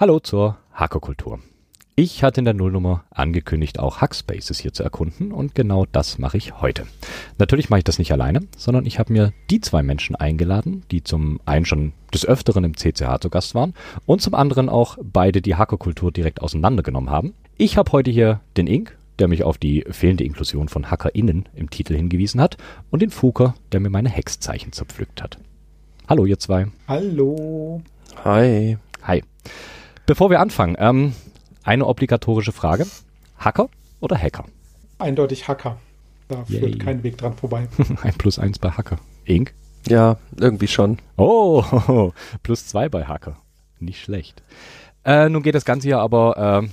Hallo zur Hackerkultur. Ich hatte in der Nullnummer angekündigt, auch Hackspaces hier zu erkunden und genau das mache ich heute. Natürlich mache ich das nicht alleine, sondern ich habe mir die zwei Menschen eingeladen, die zum einen schon des Öfteren im CCH zu Gast waren und zum anderen auch beide die Hackerkultur direkt auseinandergenommen haben. Ich habe heute hier den Ink, der mich auf die fehlende Inklusion von HackerInnen im Titel hingewiesen hat und den Fuker, der mir meine Hexzeichen zerpflückt hat. Hallo ihr zwei. Hallo. Hi. Hi. Bevor wir anfangen, ähm, eine obligatorische Frage. Hacker oder Hacker? Eindeutig Hacker. Da Yay. führt kein Weg dran vorbei. Ein plus eins bei Hacker. Ink? Ja, irgendwie schon. Oh, plus zwei bei Hacker. Nicht schlecht. Äh, nun geht das Ganze hier aber äh,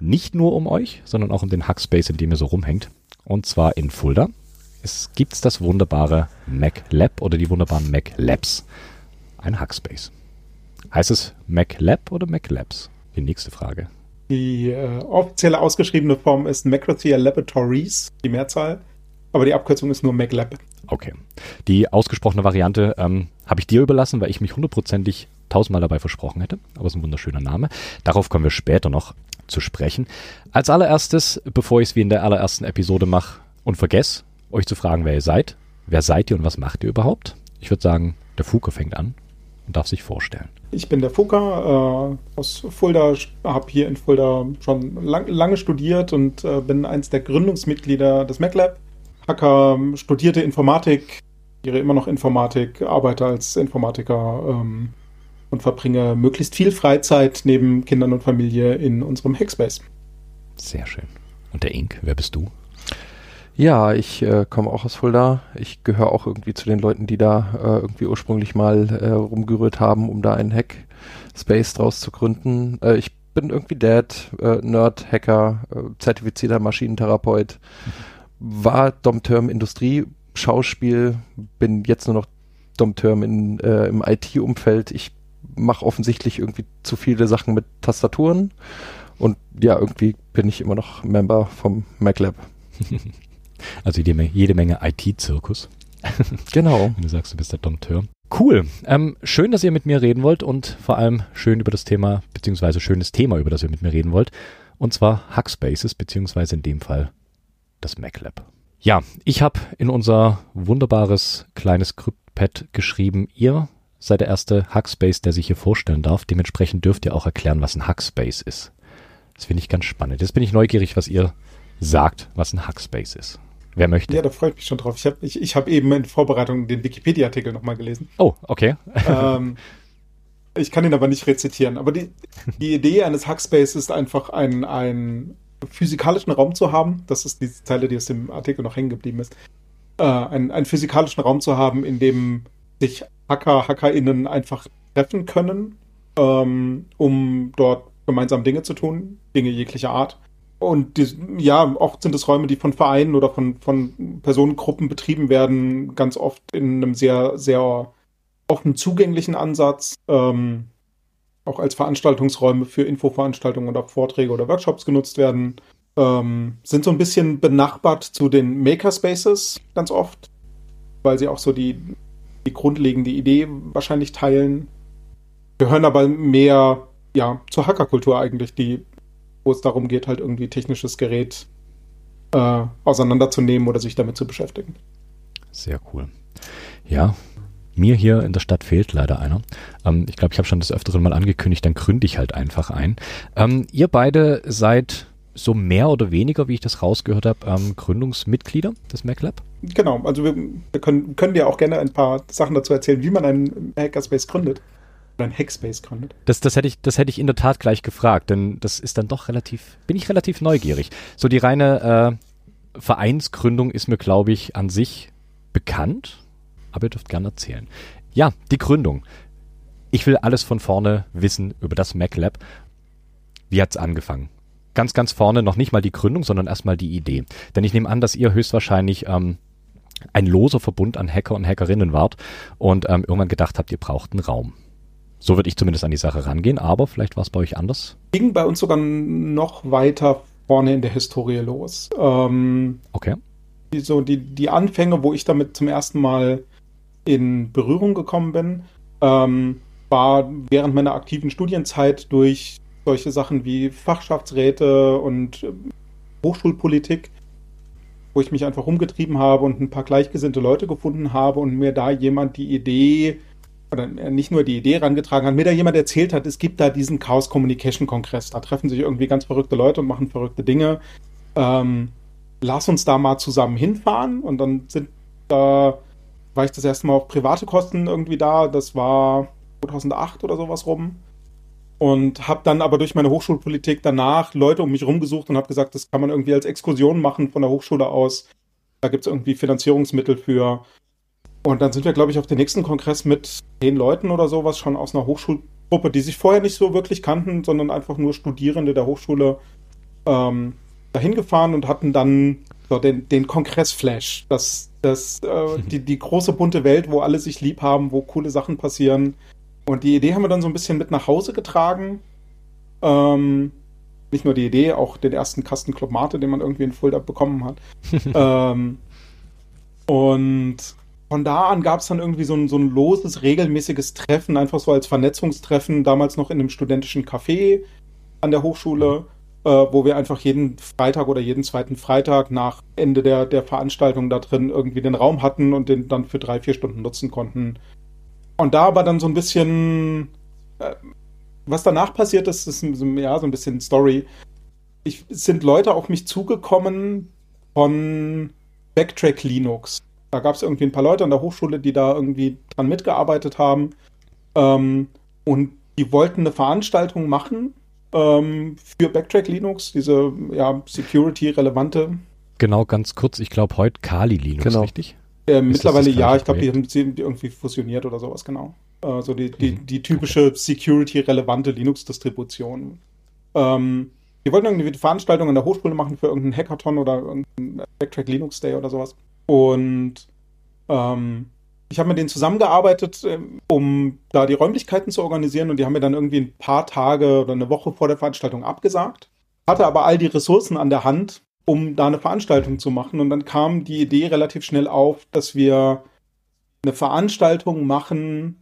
nicht nur um euch, sondern auch um den Hackspace, in dem ihr so rumhängt. Und zwar in Fulda. Es gibt das wunderbare Mac Lab oder die wunderbaren Mac Labs. Ein Hackspace. Heißt es Mac Lab oder Mac Labs? Die nächste Frage. Die äh, offizielle ausgeschriebene Form ist Macrothea Laboratories, die Mehrzahl. Aber die Abkürzung ist nur MacLab. Okay. Die ausgesprochene Variante ähm, habe ich dir überlassen, weil ich mich hundertprozentig tausendmal dabei versprochen hätte. Aber es ist ein wunderschöner Name. Darauf kommen wir später noch zu sprechen. Als allererstes, bevor ich es wie in der allerersten Episode mache und vergesse, euch zu fragen, wer ihr seid. Wer seid ihr und was macht ihr überhaupt? Ich würde sagen, der Fuke fängt an und darf sich vorstellen. Ich bin der Fuka äh, aus Fulda, habe hier in Fulda schon lang, lange studiert und äh, bin eins der Gründungsmitglieder des MacLab. Hacker studierte Informatik, studiere immer noch Informatik, arbeite als Informatiker ähm, und verbringe möglichst viel Freizeit neben Kindern und Familie in unserem Hackspace. Sehr schön. Und der Ink, wer bist du? Ja, ich äh, komme auch aus Fulda. Ich gehöre auch irgendwie zu den Leuten, die da äh, irgendwie ursprünglich mal äh, rumgerührt haben, um da einen Hack-Space draus zu gründen. Äh, ich bin irgendwie Dad, äh, Nerd, Hacker, äh, zertifizierter Maschinentherapeut, war Domterm Industrie, Schauspiel, bin jetzt nur noch Domterm in, äh, im IT-Umfeld. Ich mache offensichtlich irgendwie zu viele Sachen mit Tastaturen und ja, irgendwie bin ich immer noch Member vom MacLab. Also jede, Menge- jede Menge IT-Zirkus. Genau. wenn du sagst, du bist der Dompteur. Cool. Ähm, schön, dass ihr mit mir reden wollt und vor allem schön über das Thema, beziehungsweise schönes Thema, über das ihr mit mir reden wollt. Und zwar Hackspaces, beziehungsweise in dem Fall das MacLab. Ja, ich habe in unser wunderbares kleines Skriptpad geschrieben, ihr seid der erste Hackspace, der sich hier vorstellen darf. Dementsprechend dürft ihr auch erklären, was ein Hackspace ist. Das finde ich ganz spannend. Jetzt bin ich neugierig, was ihr sagt, was ein Hackspace ist. Wer möchte? Ja, da freue ich mich schon drauf. Ich habe ich, ich hab eben in Vorbereitung den Wikipedia-Artikel nochmal gelesen. Oh, okay. ähm, ich kann ihn aber nicht rezitieren. Aber die, die Idee eines Hackspace ist einfach, einen, einen physikalischen Raum zu haben. Das ist diese Zeile, die aus dem Artikel noch hängen geblieben ist. Äh, einen, einen physikalischen Raum zu haben, in dem sich Hacker, HackerInnen einfach treffen können, ähm, um dort gemeinsam Dinge zu tun, Dinge jeglicher Art. Und die, ja, oft sind es Räume, die von Vereinen oder von, von Personengruppen betrieben werden, ganz oft in einem sehr, sehr offen zugänglichen Ansatz, ähm, auch als Veranstaltungsräume für Infoveranstaltungen oder Vorträge oder Workshops genutzt werden, ähm, sind so ein bisschen benachbart zu den Makerspaces ganz oft, weil sie auch so die, die grundlegende Idee wahrscheinlich teilen, gehören aber mehr ja, zur Hackerkultur eigentlich, die, wo es darum geht, halt irgendwie technisches Gerät äh, auseinanderzunehmen oder sich damit zu beschäftigen. Sehr cool. Ja, mir hier in der Stadt fehlt leider einer. Ähm, ich glaube, ich habe schon des Öfteren mal angekündigt, dann gründe ich halt einfach ein. Ähm, ihr beide seid so mehr oder weniger, wie ich das rausgehört habe, ähm, Gründungsmitglieder des MacLab. Genau, also wir, wir können, können dir auch gerne ein paar Sachen dazu erzählen, wie man einen Hackerspace gründet. Einen Hackspace gründet. Das, das, hätte ich, das hätte ich in der Tat gleich gefragt, denn das ist dann doch relativ, bin ich relativ neugierig. So die reine äh, Vereinsgründung ist mir, glaube ich, an sich bekannt, aber ihr dürft gerne erzählen. Ja, die Gründung. Ich will alles von vorne wissen über das MacLab. Wie hat's angefangen? Ganz, ganz vorne noch nicht mal die Gründung, sondern erstmal die Idee. Denn ich nehme an, dass ihr höchstwahrscheinlich ähm, ein loser Verbund an Hacker und Hackerinnen wart und ähm, irgendwann gedacht habt, ihr braucht einen Raum. So würde ich zumindest an die Sache rangehen, aber vielleicht war es bei euch anders. Ging bei uns sogar noch weiter vorne in der Historie los. Ähm, Okay. die, so die, die Anfänge, wo ich damit zum ersten Mal in Berührung gekommen bin, ähm, war während meiner aktiven Studienzeit durch solche Sachen wie Fachschaftsräte und äh, Hochschulpolitik, wo ich mich einfach rumgetrieben habe und ein paar gleichgesinnte Leute gefunden habe und mir da jemand die Idee, oder nicht nur die Idee rangetragen hat, mir da jemand erzählt hat, es gibt da diesen Chaos Communication Kongress, da treffen sich irgendwie ganz verrückte Leute und machen verrückte Dinge. Ähm, lass uns da mal zusammen hinfahren und dann sind da, war ich das erste Mal auf private Kosten irgendwie da, das war 2008 oder sowas rum und habe dann aber durch meine Hochschulpolitik danach Leute um mich rumgesucht und habe gesagt, das kann man irgendwie als Exkursion machen von der Hochschule aus. Da gibt es irgendwie Finanzierungsmittel für. Und dann sind wir, glaube ich, auf den nächsten Kongress mit zehn Leuten oder sowas schon aus einer Hochschulgruppe, die sich vorher nicht so wirklich kannten, sondern einfach nur Studierende der Hochschule ähm, dahin gefahren und hatten dann so den, den Kongress-Flash. Das, das, äh, die, die große bunte Welt, wo alle sich lieb haben, wo coole Sachen passieren und die Idee haben wir dann so ein bisschen mit nach Hause getragen. Ähm, nicht nur die Idee, auch den ersten Kasten Club Mate, den man irgendwie in Fulda bekommen hat. ähm, und von da an gab es dann irgendwie so ein, so ein loses, regelmäßiges Treffen, einfach so als Vernetzungstreffen, damals noch in einem studentischen Café an der Hochschule, äh, wo wir einfach jeden Freitag oder jeden zweiten Freitag nach Ende der, der Veranstaltung da drin irgendwie den Raum hatten und den dann für drei, vier Stunden nutzen konnten, und da aber dann so ein bisschen, äh, was danach passiert ist, ist ja so ein bisschen Story. Ich, sind Leute auf mich zugekommen von Backtrack Linux. Da gab es irgendwie ein paar Leute an der Hochschule, die da irgendwie dran mitgearbeitet haben. Ähm, und die wollten eine Veranstaltung machen ähm, für Backtrack Linux, diese ja, Security-relevante. Genau, ganz kurz, ich glaube heute Kali Linux, genau. richtig? Äh, mittlerweile ja, ich glaube, die haben sie irgendwie fusioniert oder sowas, genau. Also die, die, mhm. die typische security-relevante Linux-Distribution. Ähm, die wollten irgendwie eine Veranstaltung an der Hochschule machen für irgendeinen Hackathon oder irgendeinen Backtrack Linux Day oder sowas. Und ähm, ich habe mit denen zusammengearbeitet, ähm, um da die Räumlichkeiten zu organisieren und die haben mir dann irgendwie ein paar Tage oder eine Woche vor der Veranstaltung abgesagt. Hatte aber all die Ressourcen an der Hand, um da eine Veranstaltung zu machen. Und dann kam die Idee relativ schnell auf, dass wir eine Veranstaltung machen,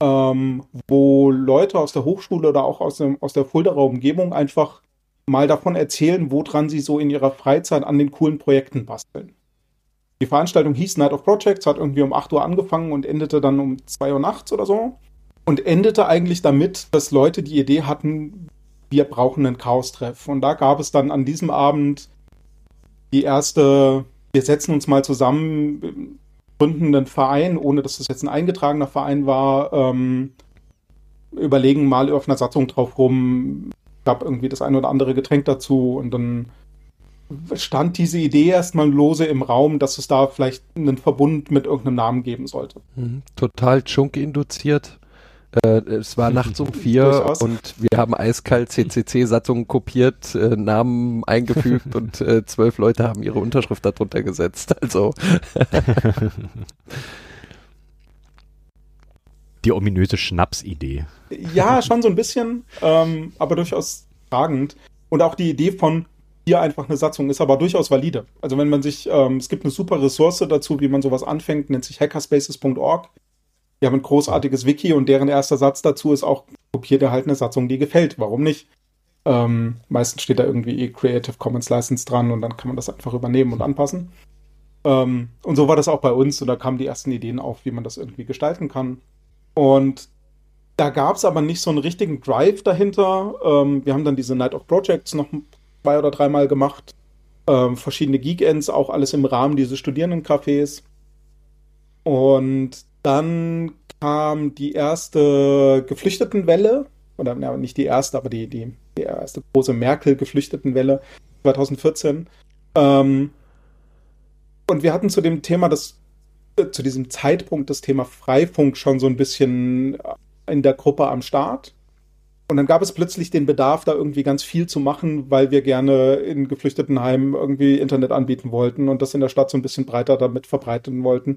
ähm, wo Leute aus der Hochschule oder auch aus, dem, aus der Fuldaer Umgebung einfach mal davon erzählen, woran sie so in ihrer Freizeit an den coolen Projekten basteln. Die Veranstaltung hieß Night of Projects, hat irgendwie um 8 Uhr angefangen und endete dann um 2 Uhr nachts oder so. Und endete eigentlich damit, dass Leute die Idee hatten, wir brauchen einen Chaos-Treff. Und da gab es dann an diesem Abend die erste, wir setzen uns mal zusammen, gründen einen Verein, ohne dass das jetzt ein eingetragener Verein war, ähm, überlegen mal auf einer Satzung drauf rum, gab irgendwie das ein oder andere Getränk dazu und dann stand diese Idee erstmal lose im Raum, dass es da vielleicht einen Verbund mit irgendeinem Namen geben sollte. Mhm. Total Chunk induziert. Äh, es war nachts um vier und wir haben eiskalt CCC-Satzungen kopiert, äh, Namen eingefügt und äh, zwölf Leute haben ihre Unterschrift darunter gesetzt. Also. Die ominöse Schnapsidee. Ja, schon so ein bisschen, ähm, aber durchaus tragend. Und auch die Idee von hier einfach eine Satzung ist aber durchaus valide. Also wenn man sich, ähm, es gibt eine super Ressource dazu, wie man sowas anfängt, nennt sich hackerspaces.org. Die haben ein großartiges Wiki und deren erster Satz dazu ist auch, kopiert dir halt eine Satzung, die gefällt. Warum nicht? Ähm, meistens steht da irgendwie eh Creative Commons License dran und dann kann man das einfach übernehmen und anpassen. Ähm, und so war das auch bei uns und da kamen die ersten Ideen auf, wie man das irgendwie gestalten kann. Und da gab es aber nicht so einen richtigen Drive dahinter. Ähm, wir haben dann diese Night of Projects noch zwei oder dreimal gemacht. Ähm, verschiedene Geek-Ends, auch alles im Rahmen dieses Studierendencafés. Und dann kam die erste Geflüchtetenwelle, oder ja, nicht die erste, aber die, die, die erste große Merkel-Geflüchtetenwelle 2014. Ähm, und wir hatten zu dem Thema, das, äh, zu diesem Zeitpunkt das Thema Freifunk schon so ein bisschen in der Gruppe am Start. Und dann gab es plötzlich den Bedarf, da irgendwie ganz viel zu machen, weil wir gerne in Geflüchtetenheimen irgendwie Internet anbieten wollten und das in der Stadt so ein bisschen breiter damit verbreiten wollten.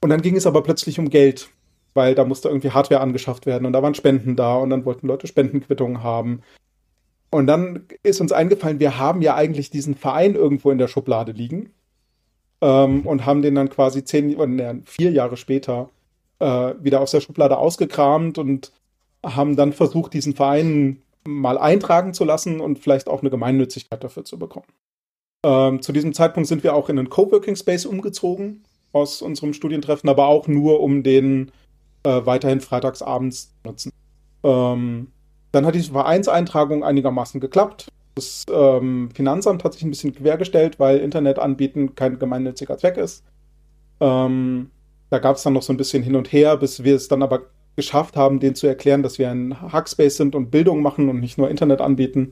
Und dann ging es aber plötzlich um Geld, weil da musste irgendwie Hardware angeschafft werden und da waren Spenden da und dann wollten Leute Spendenquittungen haben. Und dann ist uns eingefallen, wir haben ja eigentlich diesen Verein irgendwo in der Schublade liegen ähm, und haben den dann quasi zehn oder ne, vier Jahre später äh, wieder aus der Schublade ausgekramt und haben dann versucht, diesen Verein mal eintragen zu lassen und vielleicht auch eine Gemeinnützigkeit dafür zu bekommen. Ähm, zu diesem Zeitpunkt sind wir auch in einen Coworking Space umgezogen aus unserem Studientreffen, aber auch nur, um den äh, weiterhin freitagsabends zu nutzen. Ähm, dann hat diese Vereinseintragung einigermaßen geklappt. Das ähm, Finanzamt hat sich ein bisschen quergestellt, weil Internet anbieten kein gemeinnütziger Zweck ist. Ähm, da gab es dann noch so ein bisschen hin und her, bis wir es dann aber geschafft haben, denen zu erklären, dass wir ein Hackspace sind und Bildung machen und nicht nur Internet anbieten.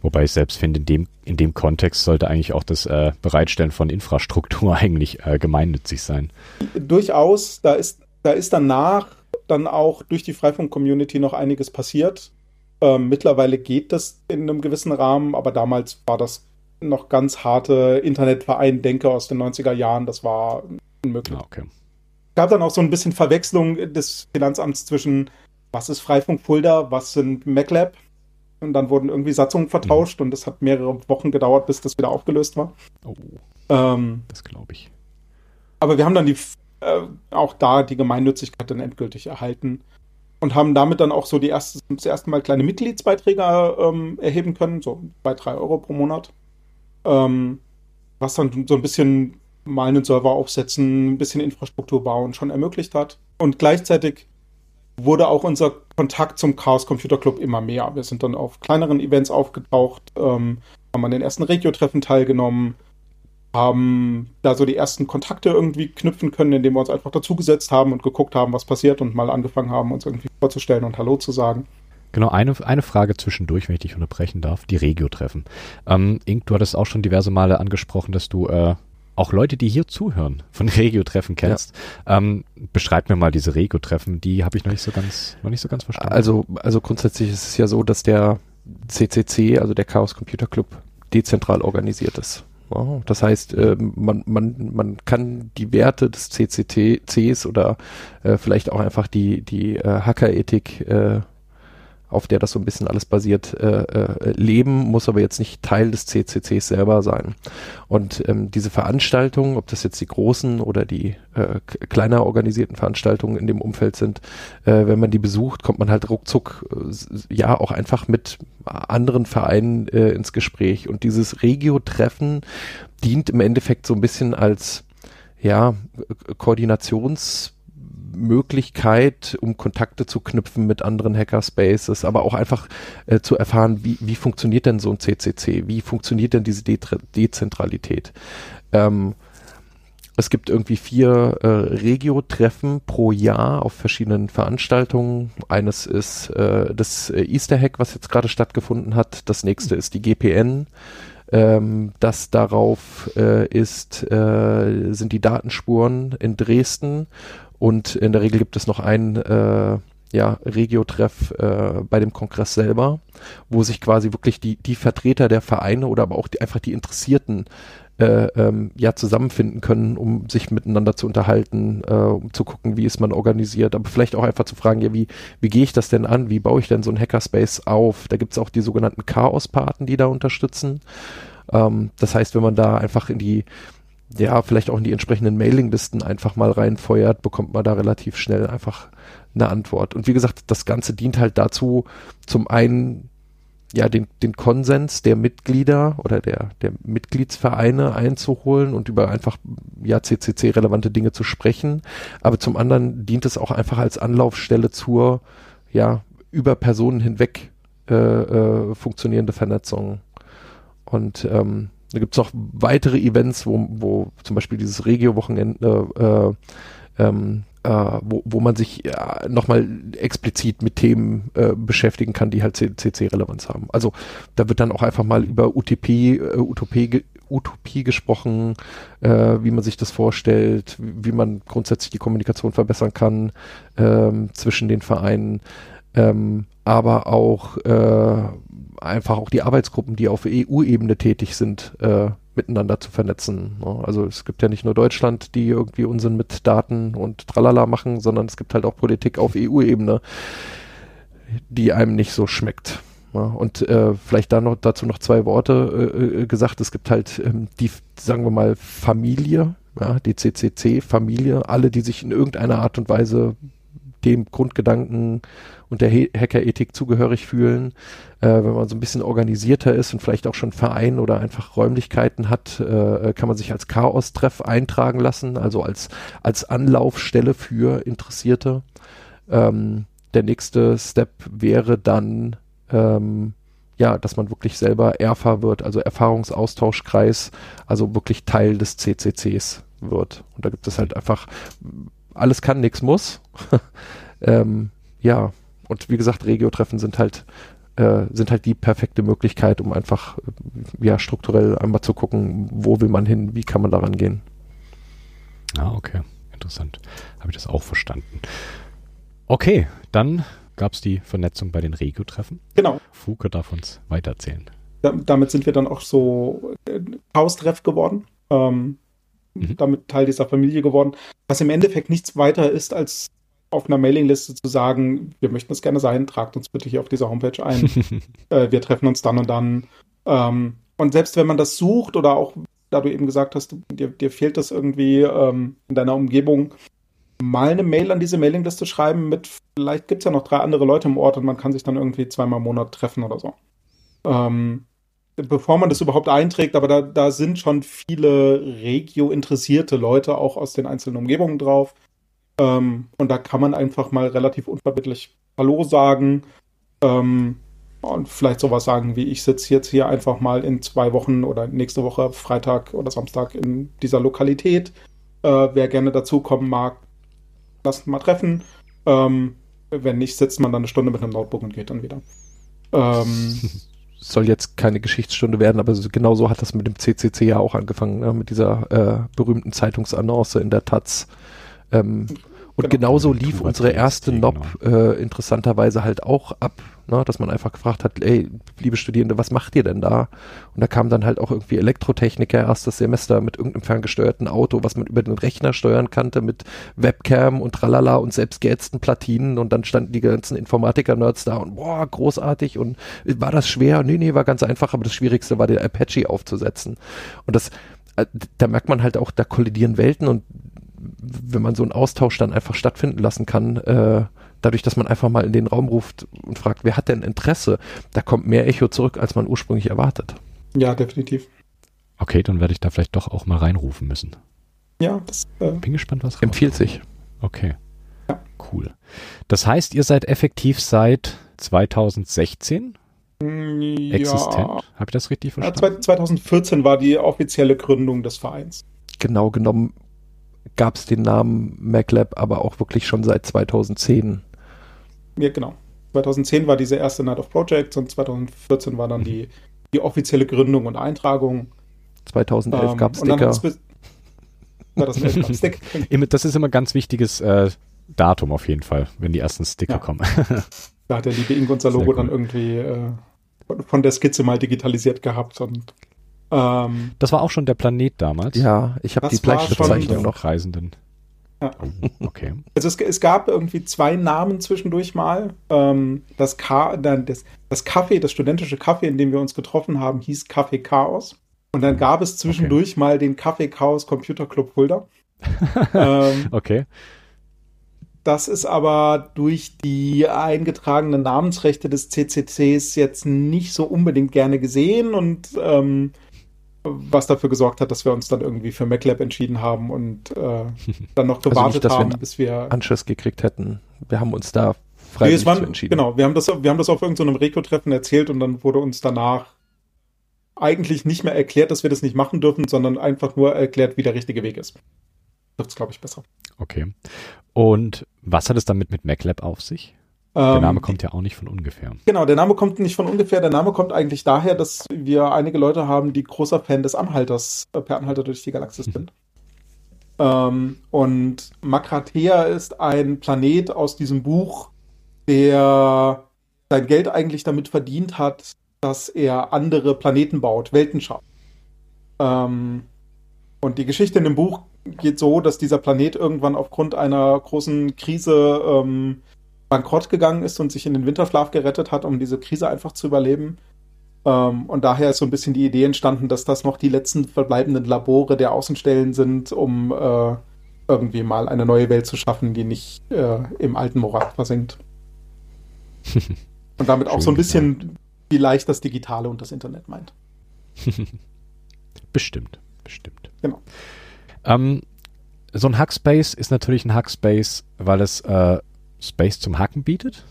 Wobei ich selbst finde, in dem, in dem Kontext sollte eigentlich auch das äh, Bereitstellen von Infrastruktur eigentlich äh, gemeinnützig sein. Durchaus, da ist, da ist danach dann auch durch die Freifunk-Community noch einiges passiert. Ähm, mittlerweile geht das in einem gewissen Rahmen, aber damals war das noch ganz harte Internetverein-Denke aus den 90er Jahren. Das war unmöglich. Ah, okay. Es gab dann auch so ein bisschen Verwechslung des Finanzamts zwischen, was ist Freifunk Fulda, was sind MacLab. Und dann wurden irgendwie Satzungen vertauscht mhm. und es hat mehrere Wochen gedauert, bis das wieder aufgelöst war. Oh, ähm, das glaube ich. Aber wir haben dann die, äh, auch da die Gemeinnützigkeit dann endgültig erhalten und haben damit dann auch so die erste, das erste Mal kleine Mitgliedsbeiträge ähm, erheben können, so bei drei Euro pro Monat. Ähm, was dann so ein bisschen mal einen Server aufsetzen, ein bisschen Infrastruktur bauen schon ermöglicht hat. Und gleichzeitig wurde auch unser Kontakt zum Chaos Computer Club immer mehr. Wir sind dann auf kleineren Events aufgetaucht, ähm, haben an den ersten Regio-Treffen teilgenommen, haben da so die ersten Kontakte irgendwie knüpfen können, indem wir uns einfach dazugesetzt haben und geguckt haben, was passiert und mal angefangen haben, uns irgendwie vorzustellen und Hallo zu sagen. Genau, eine, eine Frage zwischendurch, wenn ich dich unterbrechen darf, die Regio-Treffen. Ähm, Ink, du hattest auch schon diverse Male angesprochen, dass du äh, auch Leute, die hier zuhören, von Regio-Treffen kennst. Ja. Ähm, beschreib mir mal diese Regio-Treffen, die habe ich noch nicht so ganz, noch nicht so ganz verstanden. Also, also grundsätzlich ist es ja so, dass der CCC, also der Chaos Computer Club, dezentral organisiert ist. Das heißt, äh, man, man, man kann die Werte des CCTCs oder äh, vielleicht auch einfach die, die äh, Hackerethik äh, auf der das so ein bisschen alles basiert, äh, äh, leben, muss aber jetzt nicht Teil des CCCs selber sein. Und ähm, diese Veranstaltungen, ob das jetzt die großen oder die äh, kleiner organisierten Veranstaltungen in dem Umfeld sind, äh, wenn man die besucht, kommt man halt ruckzuck äh, ja auch einfach mit anderen Vereinen äh, ins Gespräch. Und dieses Regio-Treffen dient im Endeffekt so ein bisschen als ja, Koordinations Möglichkeit, um Kontakte zu knüpfen mit anderen Hackerspaces, aber auch einfach äh, zu erfahren, wie, wie funktioniert denn so ein CCC, wie funktioniert denn diese De Dezentralität. Ähm, es gibt irgendwie vier äh, Regio-Treffen pro Jahr auf verschiedenen Veranstaltungen. Eines ist äh, das Easter Hack, was jetzt gerade stattgefunden hat. Das nächste ist die GPN. Ähm, das darauf äh, ist, äh, sind die Datenspuren in Dresden und in der Regel gibt es noch einen äh, ja, Regio-Treff äh, bei dem Kongress selber, wo sich quasi wirklich die, die Vertreter der Vereine oder aber auch die, einfach die Interessierten äh, ähm, ja zusammenfinden können, um sich miteinander zu unterhalten, äh, um zu gucken, wie ist man organisiert, aber vielleicht auch einfach zu fragen, ja, wie, wie gehe ich das denn an, wie baue ich denn so ein Hackerspace auf? Da gibt es auch die sogenannten Chaos-Paten, die da unterstützen. Ähm, das heißt, wenn man da einfach in die ja, vielleicht auch in die entsprechenden Mailinglisten einfach mal reinfeuert, bekommt man da relativ schnell einfach eine Antwort. Und wie gesagt, das Ganze dient halt dazu, zum einen ja den, den Konsens der Mitglieder oder der, der Mitgliedsvereine einzuholen und über einfach ja CCC-relevante Dinge zu sprechen. Aber zum anderen dient es auch einfach als Anlaufstelle zur ja über Personen hinweg äh, äh, funktionierende Vernetzung. Und ähm, da gibt es noch weitere Events, wo, wo zum Beispiel dieses Regio-Wochenende, äh, ähm, äh, wo, wo man sich ja, nochmal explizit mit Themen äh, beschäftigen kann, die halt CC-Relevanz haben. Also da wird dann auch einfach mal über UTP, äh, Utopie, Utopie gesprochen, äh, wie man sich das vorstellt, wie, wie man grundsätzlich die Kommunikation verbessern kann ähm, zwischen den Vereinen, ähm, aber auch äh, einfach auch die Arbeitsgruppen, die auf EU-Ebene tätig sind, äh, miteinander zu vernetzen. Ne? Also es gibt ja nicht nur Deutschland, die irgendwie Unsinn mit Daten und Tralala machen, sondern es gibt halt auch Politik auf EU-Ebene, die einem nicht so schmeckt. Ne? Und äh, vielleicht da noch dazu noch zwei Worte äh, äh gesagt. Es gibt halt ähm, die, sagen wir mal, Familie, ja, die CCC-Familie, alle, die sich in irgendeiner Art und Weise dem Grundgedanken und der Hackerethik zugehörig fühlen. Äh, wenn man so ein bisschen organisierter ist und vielleicht auch schon Verein oder einfach Räumlichkeiten hat, äh, kann man sich als Chaos-Treff eintragen lassen, also als, als Anlaufstelle für Interessierte. Ähm, der nächste Step wäre dann, ähm, ja, dass man wirklich selber ERFA wird, also Erfahrungsaustauschkreis, also wirklich Teil des CCCs wird. Und da gibt es halt einfach, alles kann, nichts muss. ähm, ja, und wie gesagt, Regio-Treffen sind halt äh, sind halt die perfekte Möglichkeit, um einfach äh, ja strukturell einmal zu gucken, wo will man hin, wie kann man daran gehen. Ah, okay. Interessant. Habe ich das auch verstanden. Okay, dann gab es die Vernetzung bei den Regio-Treffen. Genau. Fuke darf uns weitererzählen. Da, damit sind wir dann auch so äh, Haustreff geworden. Ähm, mhm. Damit Teil dieser Familie geworden. Was im Endeffekt nichts weiter ist, als auf einer Mailingliste zu sagen, wir möchten es gerne sein, tragt uns bitte hier auf dieser Homepage ein. äh, wir treffen uns dann und dann. Ähm, und selbst wenn man das sucht oder auch, da du eben gesagt hast, dir, dir fehlt das irgendwie ähm, in deiner Umgebung, mal eine Mail an diese Mailingliste schreiben mit, vielleicht gibt es ja noch drei andere Leute im Ort und man kann sich dann irgendwie zweimal im Monat treffen oder so. Ähm, bevor man das überhaupt einträgt, aber da, da sind schon viele Regio-interessierte Leute auch aus den einzelnen Umgebungen drauf. Ähm, und da kann man einfach mal relativ unverbindlich Hallo sagen. Ähm, und vielleicht sowas sagen wie, ich sitze jetzt hier einfach mal in zwei Wochen oder nächste Woche, Freitag oder Samstag in dieser Lokalität. Äh, wer gerne dazukommen mag, lasst mal treffen. Ähm, wenn nicht, sitzt man dann eine Stunde mit einem Notebook und geht dann wieder. Ähm, soll jetzt keine Geschichtsstunde werden, aber genau so hat das mit dem CCC ja auch angefangen, ne? mit dieser äh, berühmten Zeitungsannonce in der Taz. Ähm, und genau. genauso lief unsere erste NOP genau. äh, interessanterweise halt auch ab, ne? dass man einfach gefragt hat, ey, liebe Studierende, was macht ihr denn da? Und da kam dann halt auch irgendwie Elektrotechniker erstes Semester mit irgendeinem ferngesteuerten Auto, was man über den Rechner steuern kannte, mit Webcam und tralala und selbst geätzten Platinen und dann standen die ganzen Informatiker-Nerds da und boah, großartig und war das schwer? Nee, nee, war ganz einfach, aber das Schwierigste war, den Apache aufzusetzen. Und das, äh, da merkt man halt auch, da kollidieren Welten und wenn man so einen Austausch dann einfach stattfinden lassen kann, äh, dadurch, dass man einfach mal in den Raum ruft und fragt, wer hat denn Interesse, da kommt mehr Echo zurück, als man ursprünglich erwartet. Ja, definitiv. Okay, dann werde ich da vielleicht doch auch mal reinrufen müssen. Ja, das äh, bin gespannt, was empfiehlt sich. Okay. Ja. Cool. Das heißt, ihr seid effektiv seit 2016 ja. existent. Habe ich das richtig verstanden? Ja, 2014 war die offizielle Gründung des Vereins. Genau genommen gab es den Namen MacLab aber auch wirklich schon seit 2010. Ja, genau. 2010 war diese erste Night of Projects und 2014 war dann mhm. die, die offizielle Gründung und Eintragung. 2011 ähm, gab es Sticker. 2011 gab Stick. das ist immer ein ganz wichtiges äh, Datum auf jeden Fall, wenn die ersten Sticker ja. kommen. da hat der liebe Ink unser Logo cool. dann irgendwie äh, von der Skizze mal digitalisiert gehabt und ähm, das war auch schon der Planet damals. Ja, ich habe die Bleistiftzeichnung noch. Reisenden. Ja. Okay. Also es, es, gab irgendwie zwei Namen zwischendurch mal. Ähm, das, Ka das, das Café, das studentische Café, in dem wir uns getroffen haben, hieß Café Chaos. Und dann gab es zwischendurch okay. mal den Café Chaos Computer Club Fulda. ähm, okay. Das ist aber durch die eingetragenen Namensrechte des CCCs jetzt nicht so unbedingt gerne gesehen und ähm, was dafür gesorgt hat, dass wir uns dann irgendwie für MacLab entschieden haben und äh, dann noch gewartet also nicht, haben, bis wir Anschluss gekriegt hätten. Wir haben uns da freiwillig nee, entschieden. Genau, wir haben das, wir haben das auf irgendeinem so Regio-Treffen erzählt und dann wurde uns danach eigentlich nicht mehr erklärt, dass wir das nicht machen dürfen, sondern einfach nur erklärt, wie der richtige Weg ist. Das ist, glaube ich, besser. Okay. Und was hat es damit mit MacLab auf sich? Der Name ähm, kommt ja auch nicht von ungefähr. Genau, der Name kommt nicht von ungefähr. Der Name kommt eigentlich daher, dass wir einige Leute haben, die großer Fan des Anhalters, äh, per Anhalter durch die Galaxis sind. Ähm, und Makratea ist ein Planet aus diesem Buch, der sein Geld eigentlich damit verdient hat, dass er andere Planeten baut, Welten schafft. Ähm, und die Geschichte in dem Buch geht so, dass dieser Planet irgendwann aufgrund einer großen Krise ähm, bankrott gegangen ist und sich in den Winterschlaf gerettet hat, um diese Krise einfach zu überleben. Ähm, und daher ist so ein bisschen die Idee entstanden, dass das noch die letzten verbleibenden Labore der Außenstellen sind, um äh, irgendwie mal eine neue Welt zu schaffen, die nicht äh, im alten Morat versinkt. und damit auch so ein bisschen, wie leicht das Digitale und das Internet meint. bestimmt, bestimmt. Genau. Ähm, so ein Hackspace ist natürlich ein Hackspace, weil es äh, Space zum Hacken bietet.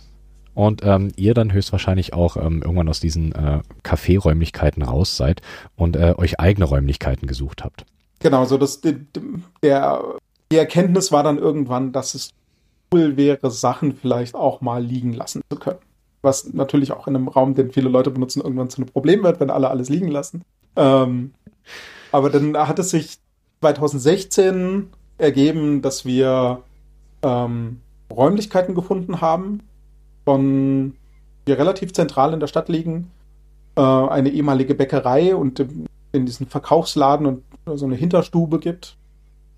Und ähm, ihr dann höchstwahrscheinlich auch ähm, irgendwann aus diesen äh, Café-Räumlichkeiten raus seid und äh, euch eigene Räumlichkeiten gesucht habt. Genau, so das, der, die Erkenntnis war dann irgendwann, dass es cool wäre, Sachen vielleicht auch mal liegen lassen zu können. Was natürlich auch in einem Raum, den viele Leute benutzen, irgendwann zu einem Problem wird, wenn alle alles liegen lassen. Ähm, aber dann hat es sich 2016 ergeben, dass wir ähm, Räumlichkeiten gefunden haben, von die relativ zentral in der Stadt liegen. Äh, eine ehemalige Bäckerei und in diesen Verkaufsladen und so eine Hinterstube gibt.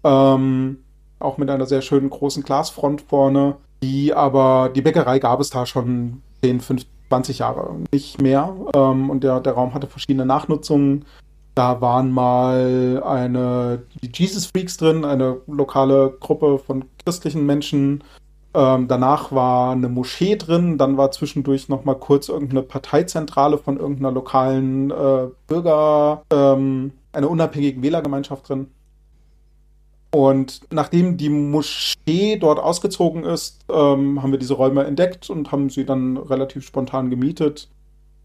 Ähm, auch mit einer sehr schönen großen Glasfront vorne. Die aber, die Bäckerei gab es da schon 10, 15, 20 Jahre, nicht mehr. Ähm, und der, der Raum hatte verschiedene Nachnutzungen. Da waren mal eine, die Jesus Freaks drin, eine lokale Gruppe von christlichen Menschen. Ähm, danach war eine Moschee drin, dann war zwischendurch noch mal kurz irgendeine Parteizentrale von irgendeiner lokalen äh, Bürger, ähm, einer unabhängigen Wählergemeinschaft drin. Und nachdem die Moschee dort ausgezogen ist, ähm, haben wir diese Räume entdeckt und haben sie dann relativ spontan gemietet.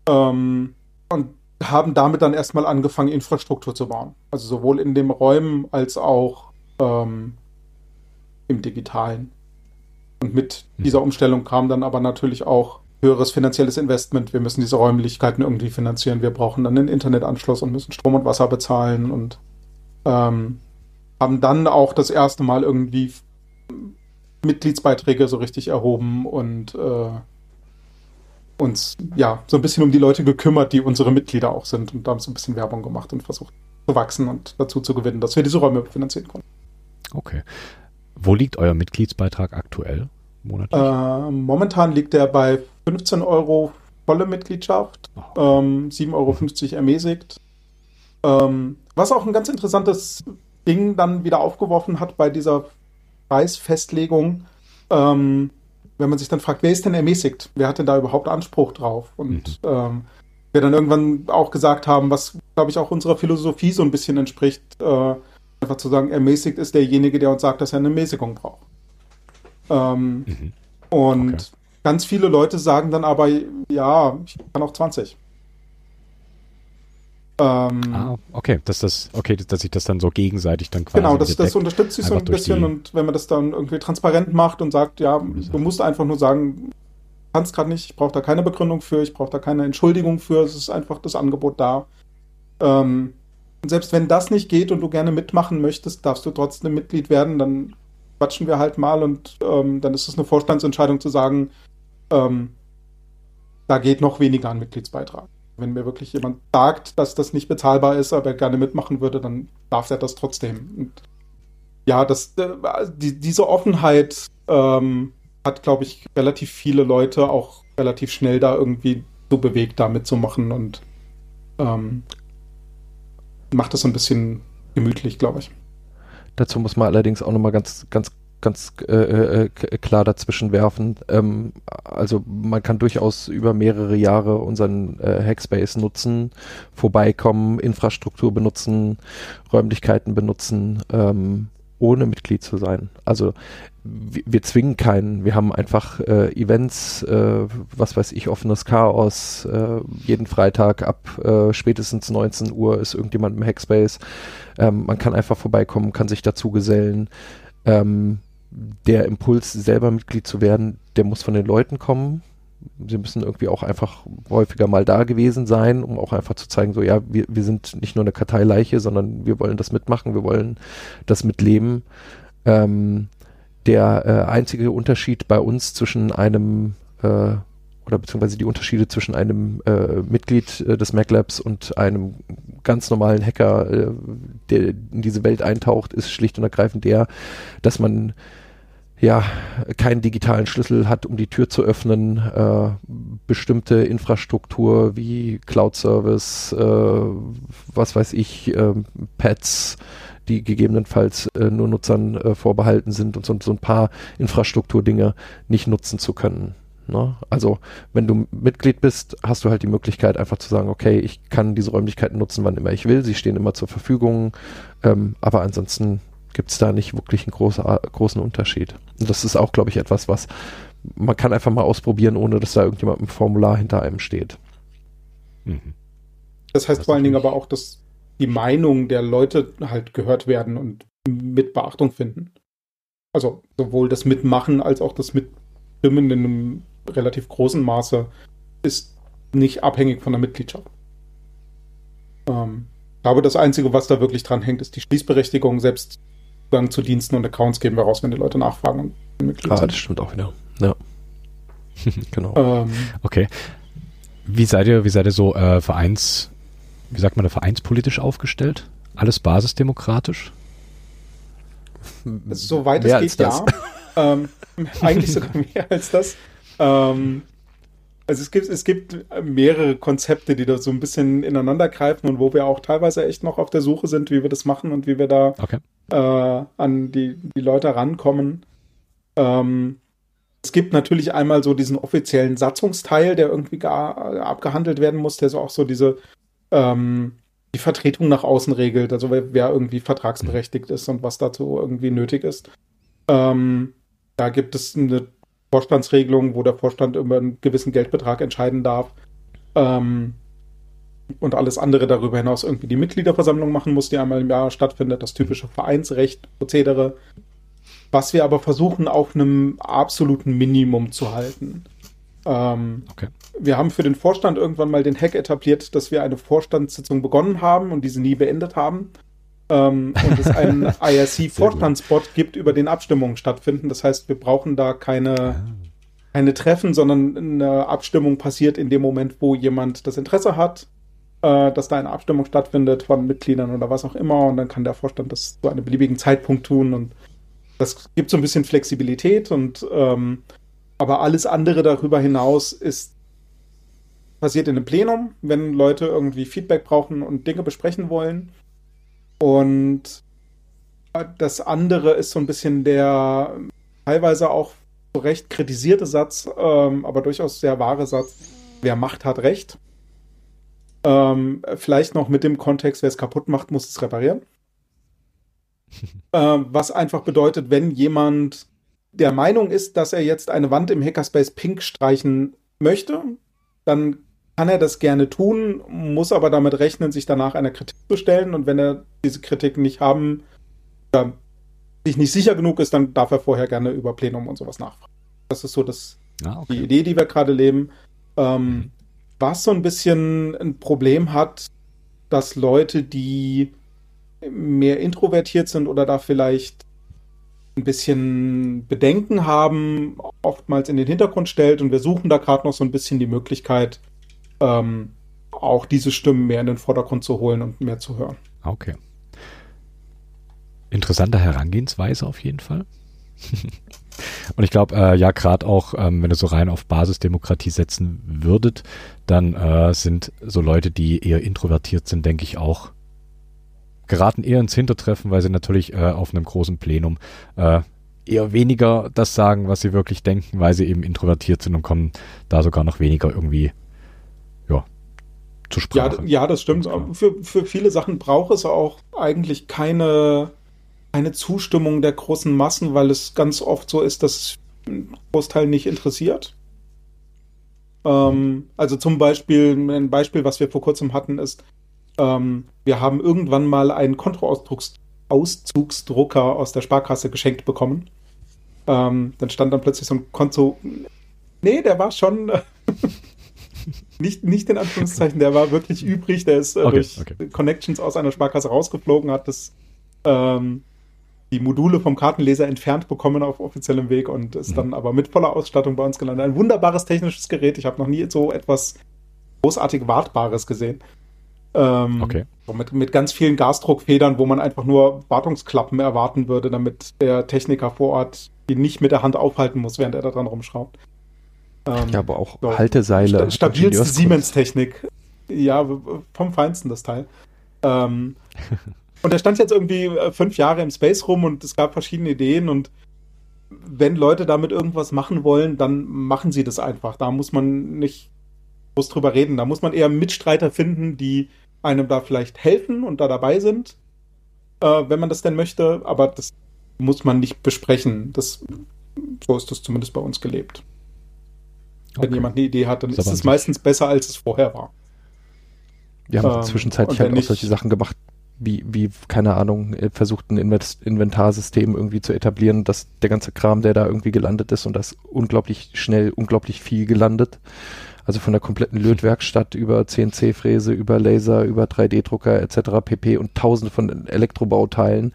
Ähm, und haben damit dann erstmal angefangen, Infrastruktur zu bauen. Also sowohl in den Räumen als auch ähm, im digitalen. Und mit hm. dieser Umstellung kam dann aber natürlich auch höheres finanzielles Investment. Wir müssen diese Räumlichkeiten irgendwie finanzieren. Wir brauchen dann einen Internetanschluss und müssen Strom und Wasser bezahlen und ähm, haben dann auch das erste Mal irgendwie Mitgliedsbeiträge so richtig erhoben und äh, uns ja so ein bisschen um die Leute gekümmert, die unsere Mitglieder auch sind und da haben so ein bisschen Werbung gemacht und versucht zu wachsen und dazu zu gewinnen, dass wir diese Räume finanzieren konnten. Okay. Wo liegt euer Mitgliedsbeitrag aktuell monatlich? Äh, momentan liegt der bei 15 Euro volle Mitgliedschaft, oh. ähm, 7,50 Euro ermäßigt. Ähm, was auch ein ganz interessantes Ding dann wieder aufgeworfen hat bei dieser Preisfestlegung, ähm, wenn man sich dann fragt, wer ist denn ermäßigt? Wer hat denn da überhaupt Anspruch drauf? Und mhm. ähm, wir dann irgendwann auch gesagt haben, was, glaube ich, auch unserer Philosophie so ein bisschen entspricht, äh, einfach zu sagen, ermäßigt ist derjenige, der uns sagt, dass er eine Mäßigung braucht. Ähm, mhm. Und okay. ganz viele Leute sagen dann aber, ja, ich kann auch 20. Ähm, ah, okay, dass das, okay, dass sich das dann so gegenseitig dann quasi. Genau, das, das unterstützt sich so ein bisschen und wenn man das dann irgendwie transparent macht und sagt, ja, du musst einfach nur sagen, kannst gerade nicht, ich brauche da keine Begründung für, ich brauche da keine Entschuldigung für, es ist einfach das Angebot da. Ähm, und selbst wenn das nicht geht und du gerne mitmachen möchtest, darfst du trotzdem Mitglied werden, dann quatschen wir halt mal und ähm, dann ist es eine Vorstandsentscheidung zu sagen, ähm, da geht noch weniger an Mitgliedsbeitrag. Wenn mir wirklich jemand sagt, dass das nicht bezahlbar ist, aber er gerne mitmachen würde, dann darf er das trotzdem. Und ja, das, äh, die, diese Offenheit ähm, hat, glaube ich, relativ viele Leute auch relativ schnell da irgendwie so bewegt, da mitzumachen und ähm, macht das so ein bisschen gemütlich, glaube ich. Dazu muss man allerdings auch nochmal ganz, ganz ganz äh, äh, klar dazwischen werfen. Ähm, also man kann durchaus über mehrere Jahre unseren äh, Hackspace nutzen, vorbeikommen, Infrastruktur benutzen, Räumlichkeiten benutzen, ähm, ohne Mitglied zu sein. Also wir, wir zwingen keinen. Wir haben einfach äh, Events, äh, was weiß ich, offenes Chaos. Äh, jeden Freitag ab äh, spätestens 19 Uhr ist irgendjemand im Hackspace. Ähm, man kann einfach vorbeikommen, kann sich dazu gesellen. Ähm, der Impuls, selber Mitglied zu werden, der muss von den Leuten kommen. Sie müssen irgendwie auch einfach häufiger mal da gewesen sein, um auch einfach zu zeigen, so ja, wir, wir sind nicht nur eine Karteileiche, sondern wir wollen das mitmachen, wir wollen das mitleben. Ähm, der äh, einzige Unterschied bei uns zwischen einem äh, oder beziehungsweise die Unterschiede zwischen einem äh, Mitglied äh, des MacLabs und einem ganz normalen Hacker, äh, der in diese Welt eintaucht, ist schlicht und ergreifend der, dass man ja keinen digitalen Schlüssel hat, um die Tür zu öffnen, äh, bestimmte Infrastruktur wie Cloud Service, äh, was weiß ich, äh, Pads, die gegebenenfalls äh, nur Nutzern äh, vorbehalten sind und so, so ein paar Infrastrukturdinge nicht nutzen zu können. Ne? Also wenn du Mitglied bist, hast du halt die Möglichkeit einfach zu sagen, okay, ich kann diese Räumlichkeiten nutzen, wann immer ich will, sie stehen immer zur Verfügung, ähm, aber ansonsten gibt es da nicht wirklich einen großer, großen Unterschied. Und das ist auch, glaube ich, etwas, was man kann einfach mal ausprobieren, ohne dass da irgendjemand im Formular hinter einem steht. Mhm. Das heißt das vor allen Dingen aber auch, dass die Meinung der Leute halt gehört werden und mit Beachtung finden. Also sowohl das Mitmachen als auch das Mitstimmen in einem relativ großen Maße ist nicht abhängig von der Mitgliedschaft. Ähm, ich glaube, das Einzige, was da wirklich dran hängt, ist die Schließberechtigung. Selbst dann zu Diensten und Accounts geben wir raus, wenn die Leute nachfragen und Mitglied ah, sind. das stimmt auch wieder. Ja. genau. Ähm, okay. Wie seid ihr, wie seid ihr so äh, Vereins, wie sagt man da, vereinspolitisch aufgestellt? Alles basisdemokratisch? Soweit es geht, ja. ähm, eigentlich sogar mehr als das. Ähm, also es gibt, es gibt mehrere Konzepte, die da so ein bisschen ineinander greifen und wo wir auch teilweise echt noch auf der Suche sind, wie wir das machen und wie wir da okay. äh, an die, die Leute rankommen. Ähm, es gibt natürlich einmal so diesen offiziellen Satzungsteil, der irgendwie gar, abgehandelt werden muss, der so auch so diese ähm, die Vertretung nach außen regelt, also wer, wer, irgendwie vertragsberechtigt ist und was dazu irgendwie nötig ist. Ähm, da gibt es eine Vorstandsregelung, wo der Vorstand über einen gewissen Geldbetrag entscheiden darf. Ähm, und alles andere darüber hinaus irgendwie die Mitgliederversammlung machen muss, die einmal im Jahr stattfindet, das typische Vereinsrecht, Prozedere, was wir aber versuchen auf einem absoluten Minimum zu halten. Ähm, okay. Wir haben für den Vorstand irgendwann mal den Hack etabliert, dass wir eine Vorstandssitzung begonnen haben und diese nie beendet haben. Ähm, und es einen IRC-Vorstandsbot gibt, über den Abstimmungen stattfinden. Das heißt, wir brauchen da keine, keine Treffen, sondern eine Abstimmung passiert in dem Moment, wo jemand das Interesse hat, äh, dass da eine Abstimmung stattfindet von Mitgliedern oder was auch immer. Und dann kann der Vorstand das zu einem beliebigen Zeitpunkt tun. Und das gibt so ein bisschen Flexibilität. Und ähm, aber alles andere darüber hinaus ist passiert in einem Plenum, wenn Leute irgendwie Feedback brauchen und Dinge besprechen wollen. Und das andere ist so ein bisschen der teilweise auch so recht kritisierte Satz, ähm, aber durchaus sehr wahre Satz, wer Macht hat Recht. Ähm, vielleicht noch mit dem Kontext, wer es kaputt macht, muss es reparieren. ähm, was einfach bedeutet, wenn jemand der Meinung ist, dass er jetzt eine Wand im Hackerspace pink streichen möchte, dann kann er das gerne tun, muss aber damit rechnen, sich danach einer Kritik zu stellen. Und wenn er diese Kritik nicht haben oder sich nicht sicher genug ist, dann darf er vorher gerne über Plenum und sowas nachfragen. Das ist so das, ah, okay. die Idee, die wir gerade leben. Ähm, mhm. Was so ein bisschen ein Problem hat, dass Leute, die mehr introvertiert sind oder da vielleicht ein bisschen Bedenken haben, oftmals in den Hintergrund stellt. Und wir suchen da gerade noch so ein bisschen die Möglichkeit, ähm, auch diese Stimmen mehr in den Vordergrund zu holen und mehr zu hören. Okay. Interessante Herangehensweise auf jeden Fall. und ich glaube, äh, ja, gerade auch, ähm, wenn du so rein auf Basisdemokratie setzen würdet, dann äh, sind so Leute, die eher introvertiert sind, denke ich auch, geraten eher ins Hintertreffen, weil sie natürlich äh, auf einem großen Plenum äh, eher weniger das sagen, was sie wirklich denken, weil sie eben introvertiert sind und kommen da sogar noch weniger irgendwie zur Sprache. Ja, ja das stimmt. Für, für viele Sachen braucht es auch eigentlich keine, keine Zustimmung der großen Massen, weil es ganz oft so ist, dass es einen Großteil nicht interessiert. Ähm, also zum Beispiel, ein Beispiel, was wir vor kurzem hatten, ist, ähm, wir haben irgendwann mal einen Kontoauszugsdrucker aus der Sparkasse geschenkt bekommen. Ähm, dann stand dann plötzlich so ein Konto. Nee, der war schon. Nicht, nicht in Anführungszeichen, der war wirklich übrig, der ist äh, okay, durch okay. Connections aus einer Sparkasse rausgeflogen, hat das ähm, die Module vom Kartenleser entfernt bekommen auf offiziellem Weg und ist mhm. dann aber mit voller Ausstattung bei uns gelandet. Ein wunderbares technisches Gerät. Ich habe noch nie so etwas großartig Wartbares gesehen. Ähm, okay. Mit, mit ganz vielen Gasdruckfedern, wo man einfach nur Wartungsklappen erwarten würde, damit der Techniker vor Ort die nicht mit der Hand aufhalten muss, während er da dran rumschraubt. Ähm, ja, aber auch so, Halteseile. Stabilste Siemens-Technik. Ja, vom Feinsten das Teil. Ähm, Und der stand jetzt irgendwie äh, fünf Jahre im Space rum und es gab verschiedene Ideen und wenn Leute damit irgendwas machen wollen, dann machen sie das einfach. Da muss man nicht groß drüber reden. Da muss man eher Mitstreiter finden, die einem da vielleicht helfen und da dabei sind, äh, wenn man das denn möchte. Aber das muss man nicht besprechen. Das, so ist das zumindest bei uns gelebt. Okay. Wenn jemand eine Idee hat, dann ist, ist es meistens besser, als es vorher war. Wir haben ähm, zwischenzeitlich halt auch solche Sachen gemacht, wie, wie, keine Ahnung, äh, versucht ein Inventarsystem irgendwie zu etablieren, dass der ganze Kram, der da irgendwie gelandet ist und das unglaublich schnell, unglaublich viel gelandet. Also von der kompletten Lötwerkstatt über CNC-Fräse, über Laser, über 3D-Drucker etc. pp. und tausende von Elektrobauteilen.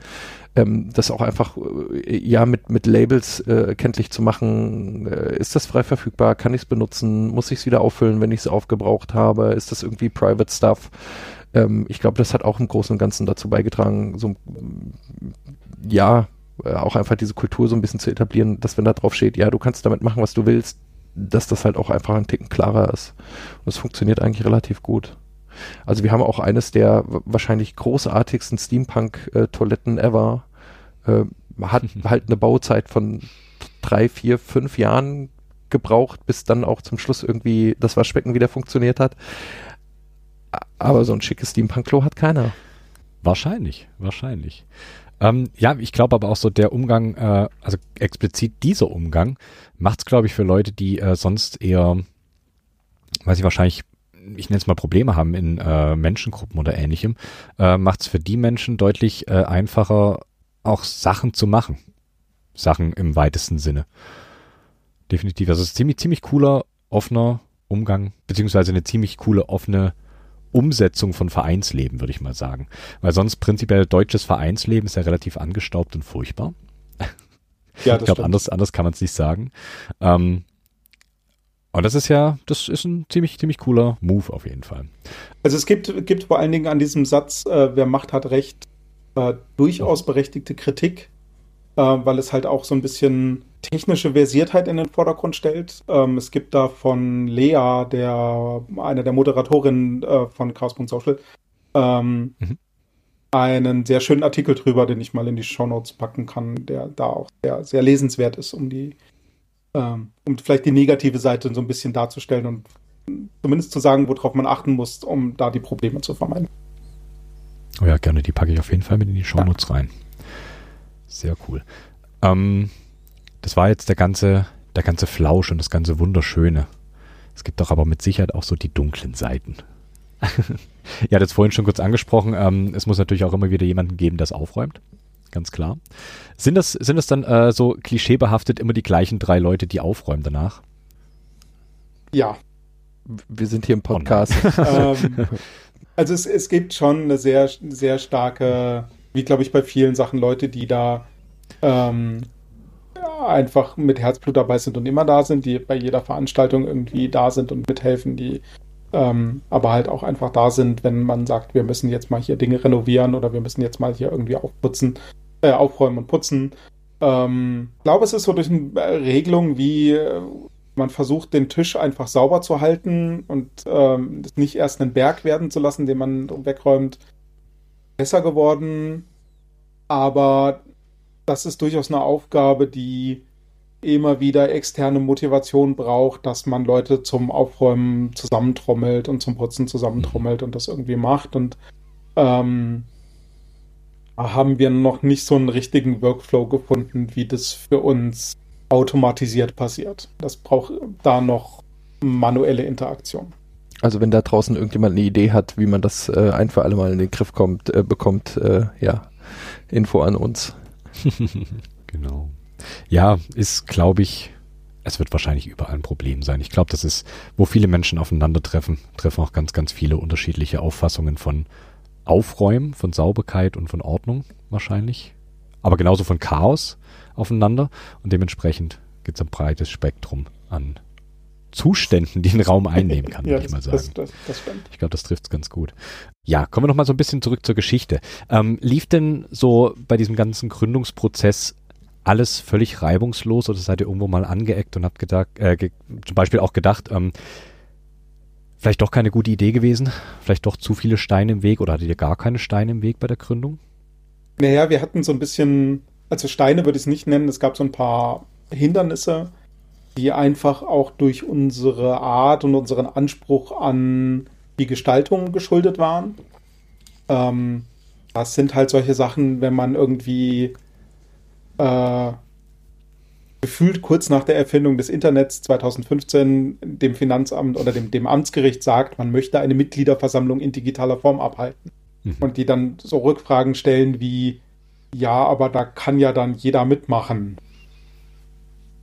Ähm, das auch einfach äh, ja mit, mit Labels äh, kenntlich zu machen. Äh, ist das frei verfügbar? Kann ich es benutzen? Muss ich es wieder auffüllen, wenn ich es aufgebraucht habe? Ist das irgendwie Private Stuff? Ähm, ich glaube, das hat auch im Großen und Ganzen dazu beigetragen, so ja, äh, auch einfach diese Kultur so ein bisschen zu etablieren, dass wenn da drauf steht, ja, du kannst damit machen, was du willst, dass das halt auch einfach ein Ticken klarer ist. Und es funktioniert eigentlich relativ gut. Also wir haben auch eines der wahrscheinlich großartigsten Steampunk-Toiletten ever. Äh, hat halt eine Bauzeit von drei, vier, fünf Jahren gebraucht, bis dann auch zum Schluss irgendwie das Waschbecken wieder funktioniert hat. Aber so ein schickes Steampunk-Klo hat keiner. Wahrscheinlich, wahrscheinlich. Ähm, ja, ich glaube aber auch so der Umgang, äh, also explizit dieser Umgang, macht es, glaube ich, für Leute, die äh, sonst eher, weiß ich wahrscheinlich, ich nenne es mal Probleme haben in äh, Menschengruppen oder ähnlichem, äh, macht es für die Menschen deutlich äh, einfacher, auch Sachen zu machen. Sachen im weitesten Sinne. Definitiv. Also es ist ziemlich, ziemlich cooler, offener Umgang, beziehungsweise eine ziemlich coole, offene Umsetzung von Vereinsleben, würde ich mal sagen. Weil sonst prinzipiell deutsches Vereinsleben ist ja relativ angestaubt und furchtbar. Ja, ich glaube, anders, anders kann man es nicht sagen. Ähm, und das ist ja, das ist ein ziemlich, ziemlich cooler Move auf jeden Fall. Also es gibt, gibt vor allen Dingen an diesem Satz, äh, wer Macht hat Recht, äh, durchaus berechtigte Kritik, weil es halt auch so ein bisschen technische Versiertheit in den Vordergrund stellt. Ähm, es gibt da von Lea, der eine der Moderatorinnen äh, von Chaos.social, ähm, mhm. einen sehr schönen Artikel drüber, den ich mal in die Shownotes packen kann, der da auch sehr, sehr lesenswert ist, um die, ähm, um vielleicht die negative Seite so ein bisschen darzustellen und zumindest zu sagen, worauf man achten muss, um da die Probleme zu vermeiden. Oh ja, gerne, die packe ich auf jeden Fall mit in die Shownotes ja. rein. Sehr cool. Ähm, das war jetzt der ganze, der ganze Flausch und das ganze Wunderschöne. Es gibt doch aber mit Sicherheit auch so die dunklen Seiten. ja, das vorhin schon kurz angesprochen. Ähm, es muss natürlich auch immer wieder jemanden geben, der es aufräumt. Ganz klar. Sind das, sind das dann äh, so klischeebehaftet immer die gleichen drei Leute, die aufräumen danach? Ja. Wir sind hier im Podcast. Oh ähm, also es, es gibt schon eine sehr, sehr starke, wie glaube ich bei vielen Sachen, Leute, die da ähm, einfach mit Herzblut dabei sind und immer da sind, die bei jeder Veranstaltung irgendwie da sind und mithelfen, die ähm, aber halt auch einfach da sind, wenn man sagt, wir müssen jetzt mal hier Dinge renovieren oder wir müssen jetzt mal hier irgendwie aufputzen, äh, aufräumen und putzen. Ähm, ich glaube, es ist so durch eine Regelung, wie äh, man versucht, den Tisch einfach sauber zu halten und ähm, nicht erst einen Berg werden zu lassen, den man wegräumt, besser geworden. Aber das ist durchaus eine Aufgabe, die immer wieder externe Motivation braucht, dass man Leute zum Aufräumen zusammentrommelt und zum Putzen zusammentrommelt und das irgendwie macht. Und ähm, haben wir noch nicht so einen richtigen Workflow gefunden, wie das für uns automatisiert passiert. Das braucht da noch manuelle Interaktion. Also wenn da draußen irgendjemand eine Idee hat, wie man das äh, ein für alle Mal in den Griff kommt, äh, bekommt, äh, ja, Info an uns. genau. Ja, ist, glaube ich, es wird wahrscheinlich überall ein Problem sein. Ich glaube, das ist, wo viele Menschen aufeinandertreffen, treffen auch ganz, ganz viele unterschiedliche Auffassungen von Aufräumen, von Sauberkeit und von Ordnung wahrscheinlich. Aber genauso von Chaos aufeinander. Und dementsprechend gibt es ein breites Spektrum an Zuständen, die ein Raum einnehmen kann, ja, würde ich mal sagen. Das, das, das ich glaube, das trifft es ganz gut. Ja, kommen wir noch mal so ein bisschen zurück zur Geschichte. Ähm, lief denn so bei diesem ganzen Gründungsprozess alles völlig reibungslos oder seid ihr irgendwo mal angeeckt und habt gedacht, äh, ge zum Beispiel auch gedacht, ähm, vielleicht doch keine gute Idee gewesen, vielleicht doch zu viele Steine im Weg oder hattet ihr gar keine Steine im Weg bei der Gründung? Naja, wir hatten so ein bisschen, also Steine würde ich es nicht nennen, es gab so ein paar Hindernisse, die einfach auch durch unsere Art und unseren Anspruch an die Gestaltung geschuldet waren. Ähm, das sind halt solche Sachen, wenn man irgendwie äh, gefühlt kurz nach der Erfindung des Internets 2015 dem Finanzamt oder dem, dem Amtsgericht sagt, man möchte eine Mitgliederversammlung in digitaler Form abhalten. Mhm. Und die dann so Rückfragen stellen wie, ja, aber da kann ja dann jeder mitmachen.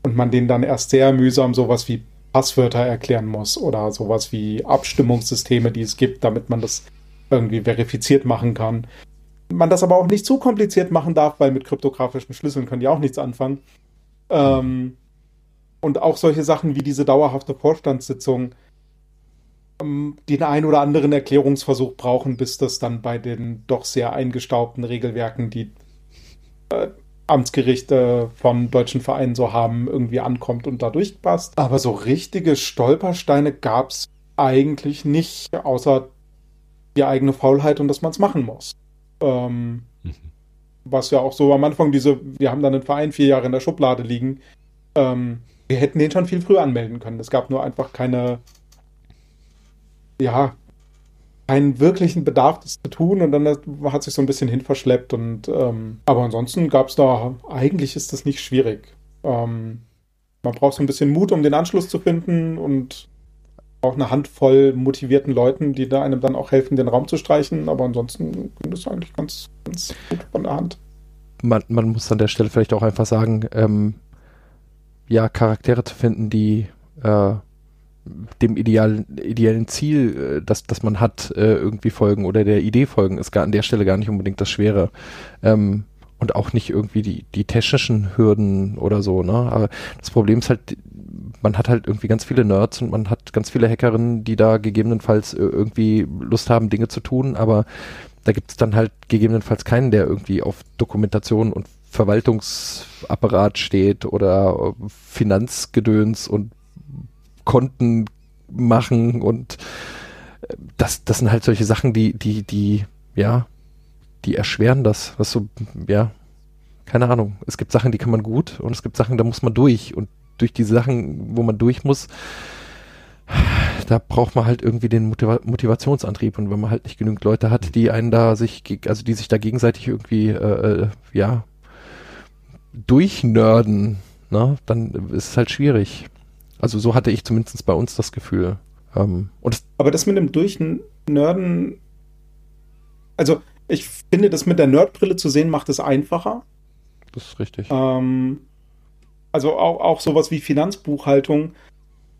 Und man denen dann erst sehr mühsam sowas wie Passwörter erklären muss oder sowas wie Abstimmungssysteme, die es gibt, damit man das irgendwie verifiziert machen kann. Man das aber auch nicht zu kompliziert machen darf, weil mit kryptografischen Schlüsseln können die auch nichts anfangen. Ähm, und auch solche Sachen wie diese dauerhafte Vorstandssitzung, ähm, den einen oder anderen Erklärungsversuch brauchen, bis das dann bei den doch sehr eingestaubten Regelwerken, die äh, Amtsgerichte von deutschen Vereinen so haben, irgendwie ankommt und da durchpasst. Aber so richtige Stolpersteine gab es eigentlich nicht, außer die eigene Faulheit und dass man es machen muss. Ähm, mhm was ja auch so am Anfang diese, wir haben dann einen Verein vier Jahre in der Schublade liegen. Ähm, wir hätten den schon viel früher anmelden können. Es gab nur einfach keine, ja, keinen wirklichen Bedarf, das zu tun und dann hat sich so ein bisschen hin verschleppt und ähm, aber ansonsten gab es da, eigentlich ist das nicht schwierig. Ähm, man braucht so ein bisschen Mut, um den Anschluss zu finden und auch eine Handvoll motivierten Leuten, die da einem dann auch helfen, den Raum zu streichen. Aber ansonsten ging das eigentlich ganz, ganz gut von der Hand. Man, man muss an der Stelle vielleicht auch einfach sagen, ähm, ja, Charaktere zu finden, die äh, dem idealen, ideellen Ziel, äh, das, das man hat, äh, irgendwie folgen oder der Idee folgen, ist gar an der Stelle gar nicht unbedingt das Schwere. Ähm, und auch nicht irgendwie die, die technischen Hürden oder so, ne? Aber das Problem ist halt, man hat halt irgendwie ganz viele Nerds und man hat ganz viele Hackerinnen, die da gegebenenfalls irgendwie Lust haben, Dinge zu tun, aber da gibt es dann halt gegebenenfalls keinen, der irgendwie auf Dokumentation und Verwaltungsapparat steht oder Finanzgedöns und Konten machen und äh, das, das sind halt solche Sachen, die, die, die, ja, die erschweren das, was so, ja, keine Ahnung. Es gibt Sachen, die kann man gut und es gibt Sachen, da muss man durch und durch die Sachen, wo man durch muss, da braucht man halt irgendwie den Motiva Motivationsantrieb und wenn man halt nicht genügend Leute hat, die einen da sich, also die sich da gegenseitig irgendwie, äh, äh, ja, durchnörden, ne, dann ist es halt schwierig. Also so hatte ich zumindest bei uns das Gefühl. Ähm, das Aber das mit dem Durchnörden, also ich finde, das mit der Nerdbrille zu sehen, macht es einfacher. Das ist richtig. Ähm, also auch, auch sowas wie Finanzbuchhaltung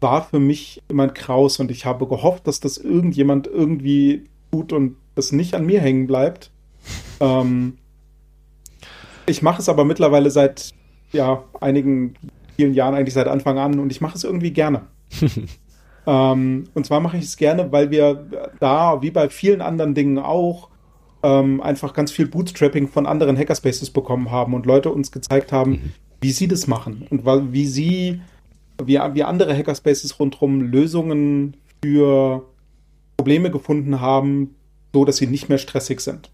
war für mich immer ein Kraus und ich habe gehofft, dass das irgendjemand irgendwie tut und das nicht an mir hängen bleibt. ähm, ich mache es aber mittlerweile seit ja, einigen vielen Jahren, eigentlich seit Anfang an und ich mache es irgendwie gerne. ähm, und zwar mache ich es gerne, weil wir da, wie bei vielen anderen Dingen auch, ähm, einfach ganz viel Bootstrapping von anderen Hackerspaces bekommen haben und Leute uns gezeigt haben, mhm wie sie das machen und wie sie, wie, wie andere Hackerspaces rundherum Lösungen für Probleme gefunden haben, so dass sie nicht mehr stressig sind.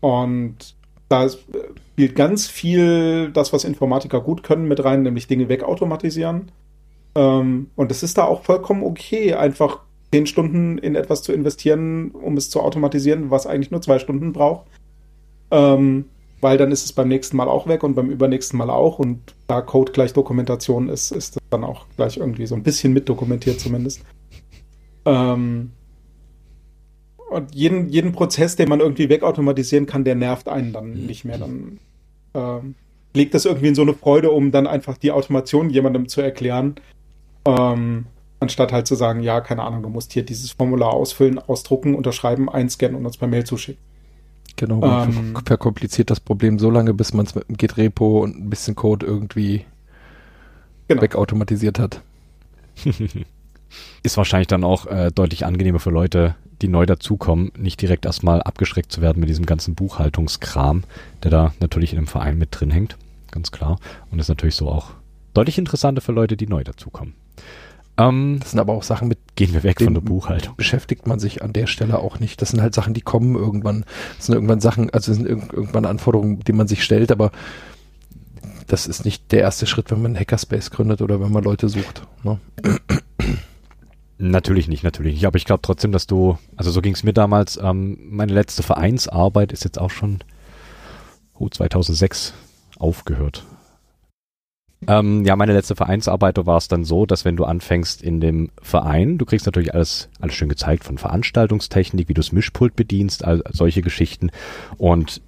Und da spielt ganz viel das, was Informatiker gut können, mit rein, nämlich Dinge wegautomatisieren. Ähm, und es ist da auch vollkommen okay, einfach zehn Stunden in etwas zu investieren, um es zu automatisieren, was eigentlich nur zwei Stunden braucht. Ähm, weil dann ist es beim nächsten Mal auch weg und beim übernächsten Mal auch. Und da Code gleich Dokumentation ist, ist das dann auch gleich irgendwie so ein bisschen mitdokumentiert zumindest. Ähm, und jeden, jeden Prozess, den man irgendwie wegautomatisieren kann, der nervt einen dann mhm. nicht mehr. Dann ähm, legt das irgendwie in so eine Freude, um dann einfach die Automation jemandem zu erklären. Ähm, anstatt halt zu sagen, ja, keine Ahnung, du musst hier dieses Formular ausfüllen, ausdrucken, unterschreiben, einscannen und uns per Mail zuschicken. Genau, ähm, verkompliziert das Problem so lange, bis man es mit einem Git-Repo und ein bisschen Code irgendwie genau. wegautomatisiert hat. Ist wahrscheinlich dann auch äh, deutlich angenehmer für Leute, die neu dazukommen, nicht direkt erstmal abgeschreckt zu werden mit diesem ganzen Buchhaltungskram, der da natürlich in dem Verein mit drin hängt, ganz klar. Und ist natürlich so auch deutlich interessanter für Leute, die neu dazukommen. Ähm, das sind aber auch Sachen mit Gehen wir weg von der Buchhaltung. Beschäftigt man sich an der Stelle auch nicht. Das sind halt Sachen, die kommen irgendwann. Das sind irgendwann Sachen, also sind irgendwann Anforderungen, die man sich stellt, aber das ist nicht der erste Schritt, wenn man einen Hackerspace gründet oder wenn man Leute sucht. Ne? Natürlich nicht, natürlich nicht. Aber ich glaube trotzdem, dass du, also so ging es mir damals, ähm, meine letzte Vereinsarbeit ist jetzt auch schon oh, 2006 aufgehört. Ähm, ja, meine letzte Vereinsarbeit war es dann so, dass wenn du anfängst in dem Verein, du kriegst natürlich alles, alles schön gezeigt von Veranstaltungstechnik, wie du das Mischpult bedienst, all, solche Geschichten. Und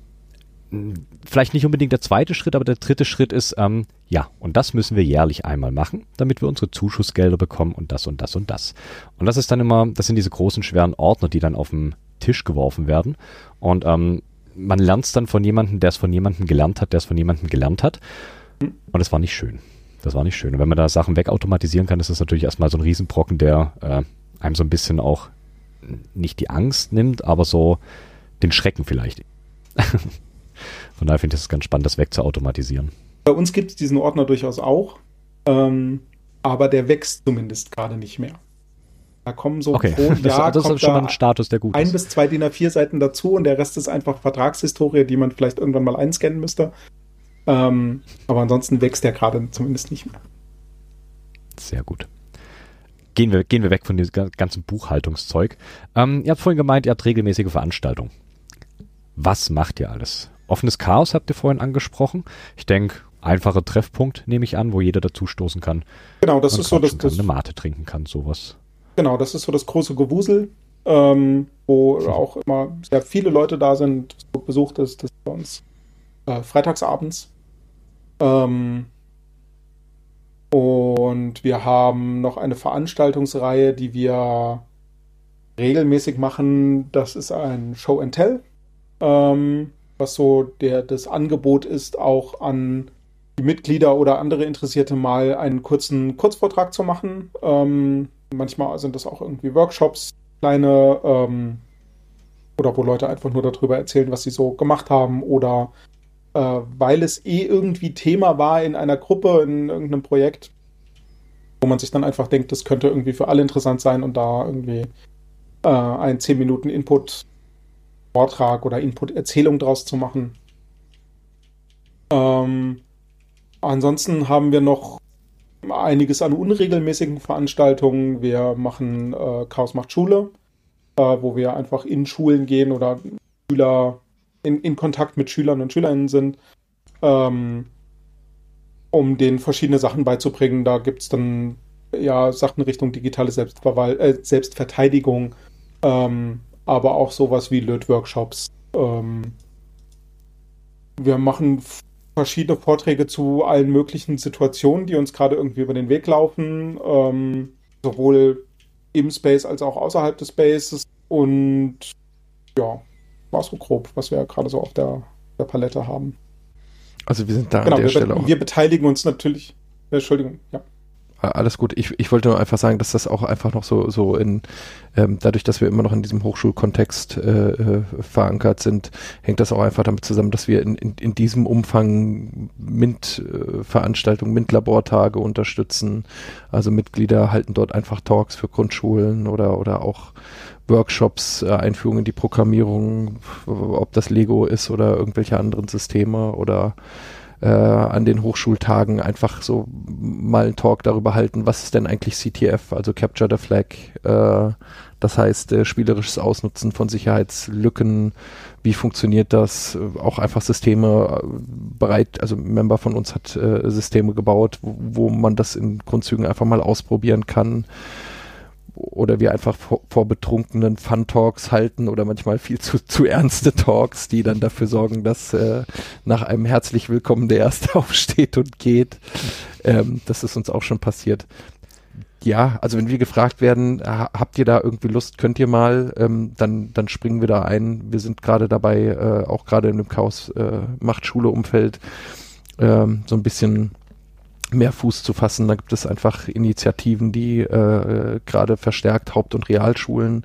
vielleicht nicht unbedingt der zweite Schritt, aber der dritte Schritt ist, ähm, ja, und das müssen wir jährlich einmal machen, damit wir unsere Zuschussgelder bekommen und das und das und das. Und das ist dann immer, das sind diese großen, schweren Ordner, die dann auf den Tisch geworfen werden. Und ähm, man lernt es dann von jemandem, der es von jemandem gelernt hat, der es von jemandem gelernt hat. Und das war nicht schön. Das war nicht schön. Und wenn man da Sachen wegautomatisieren kann, ist das natürlich erstmal so ein Riesenbrocken, der äh, einem so ein bisschen auch nicht die Angst nimmt, aber so den Schrecken vielleicht. Von daher finde ich es ganz spannend, das wegzuautomatisieren. Bei uns gibt es diesen Ordner durchaus auch, ähm, aber der wächst zumindest gerade nicht mehr. Da kommen so okay. pro Jahr das, das ist schon mal ein Status, der gut ein ist. bis zwei DIN A4 Seiten dazu und der Rest ist einfach Vertragshistorie, die man vielleicht irgendwann mal einscannen müsste. Ähm, aber ansonsten wächst der gerade zumindest nicht mehr. Sehr gut. Gehen wir, gehen wir weg von diesem ganzen Buchhaltungszeug. Ähm, ihr habt vorhin gemeint, ihr habt regelmäßige Veranstaltungen. Was macht ihr alles? Offenes Chaos habt ihr vorhin angesprochen. Ich denke, einfacher Treffpunkt nehme ich an, wo jeder dazustoßen kann. Genau, das ist so, dass das eine Mate trinken kann, sowas. Genau, das ist so das große Gewusel, ähm, wo mhm. auch immer sehr viele Leute da sind, so besucht ist. Das bei uns äh, freitagsabends. Ähm, und wir haben noch eine Veranstaltungsreihe, die wir regelmäßig machen. Das ist ein Show and Tell ähm, was so der, das Angebot ist, auch an die Mitglieder oder andere Interessierte mal einen kurzen Kurzvortrag zu machen. Ähm, manchmal sind das auch irgendwie Workshops, kleine, ähm, oder wo Leute einfach nur darüber erzählen, was sie so gemacht haben oder äh, weil es eh irgendwie Thema war in einer Gruppe, in irgendeinem Projekt, wo man sich dann einfach denkt, das könnte irgendwie für alle interessant sein und da irgendwie äh, ein 10 Minuten Input Vortrag oder Input-Erzählung draus zu machen. Ähm, ansonsten haben wir noch einiges an unregelmäßigen Veranstaltungen. Wir machen äh, Chaos macht Schule, äh, wo wir einfach in Schulen gehen oder Schüler in, in Kontakt mit Schülern und Schülerinnen sind, ähm, um denen verschiedene Sachen beizubringen. Da gibt es dann ja Sachen Richtung digitale Selbstverwal äh, Selbstverteidigung, ähm, aber auch sowas wie Lötworkshops. Ähm, wir machen verschiedene Vorträge zu allen möglichen Situationen, die uns gerade irgendwie über den Weg laufen, ähm, sowohl im Space als auch außerhalb des Spaces. Und ja, war so grob, was wir gerade so auf der, der, Palette haben. Also wir sind da genau, an der wir, Stelle auch. Wir beteiligen uns natürlich. Entschuldigung, ja. Alles gut. Ich, ich wollte nur einfach sagen, dass das auch einfach noch so, so in, ähm, dadurch, dass wir immer noch in diesem Hochschulkontext äh, äh, verankert sind, hängt das auch einfach damit zusammen, dass wir in, in, in diesem Umfang MINT-Veranstaltungen, äh, MINT-Labortage unterstützen. Also Mitglieder halten dort einfach Talks für Grundschulen oder, oder auch Workshops, äh, Einführungen in die Programmierung, ob das Lego ist oder irgendwelche anderen Systeme oder äh, an den Hochschultagen einfach so mal einen Talk darüber halten, was ist denn eigentlich CTF, also Capture the Flag, äh, das heißt äh, spielerisches Ausnutzen von Sicherheitslücken, wie funktioniert das, auch einfach Systeme äh, bereit, also ein Member von uns hat äh, Systeme gebaut, wo, wo man das in Grundzügen einfach mal ausprobieren kann oder wir einfach vor, vor betrunkenen Fun-Talks halten oder manchmal viel zu, zu ernste Talks, die dann dafür sorgen, dass äh, nach einem herzlich willkommen der Erste aufsteht und geht. Ähm, das ist uns auch schon passiert. Ja, also wenn wir gefragt werden, habt ihr da irgendwie Lust, könnt ihr mal, ähm, dann, dann springen wir da ein. Wir sind gerade dabei, äh, auch gerade in dem Chaos äh, Machtschule-Umfeld, ähm, so ein bisschen mehr Fuß zu fassen. Da gibt es einfach Initiativen, die äh, gerade verstärkt Haupt- und Realschulen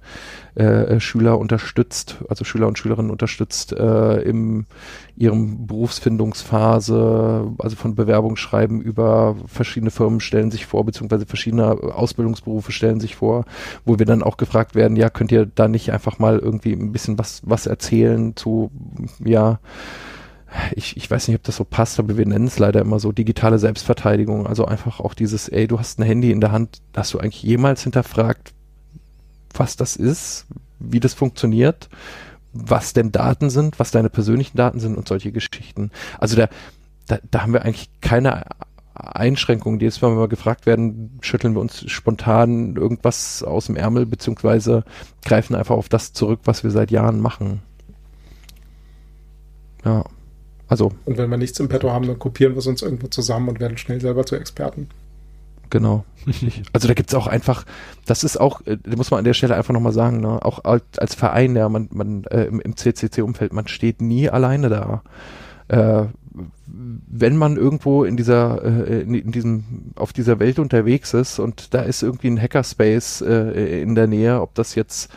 äh, Schüler unterstützt, also Schüler und Schülerinnen unterstützt äh, in ihrem Berufsfindungsphase, also von Bewerbungsschreiben über verschiedene Firmen stellen sich vor, beziehungsweise verschiedene Ausbildungsberufe stellen sich vor, wo wir dann auch gefragt werden, ja, könnt ihr da nicht einfach mal irgendwie ein bisschen was, was erzählen zu, ja, ich, ich weiß nicht, ob das so passt, aber wir nennen es leider immer so digitale Selbstverteidigung. Also einfach auch dieses, ey, du hast ein Handy in der Hand, hast du eigentlich jemals hinterfragt, was das ist, wie das funktioniert, was denn Daten sind, was deine persönlichen Daten sind und solche Geschichten. Also da, da, da haben wir eigentlich keine Einschränkungen. Jedes Mal, wenn wir gefragt werden, schütteln wir uns spontan irgendwas aus dem Ärmel, beziehungsweise greifen einfach auf das zurück, was wir seit Jahren machen. Ja. Also. Und wenn wir nichts im Petto haben, dann kopieren wir es uns irgendwo zusammen und werden schnell selber zu Experten. Genau. also da gibt es auch einfach, das ist auch, äh, muss man an der Stelle einfach nochmal sagen, ne, auch als Verein, ja, man, man äh, im, im CCC-Umfeld, man steht nie alleine da. Äh, wenn man irgendwo in dieser, äh, in, in, diesem, auf dieser Welt unterwegs ist und da ist irgendwie ein Hackerspace äh, in der Nähe, ob das jetzt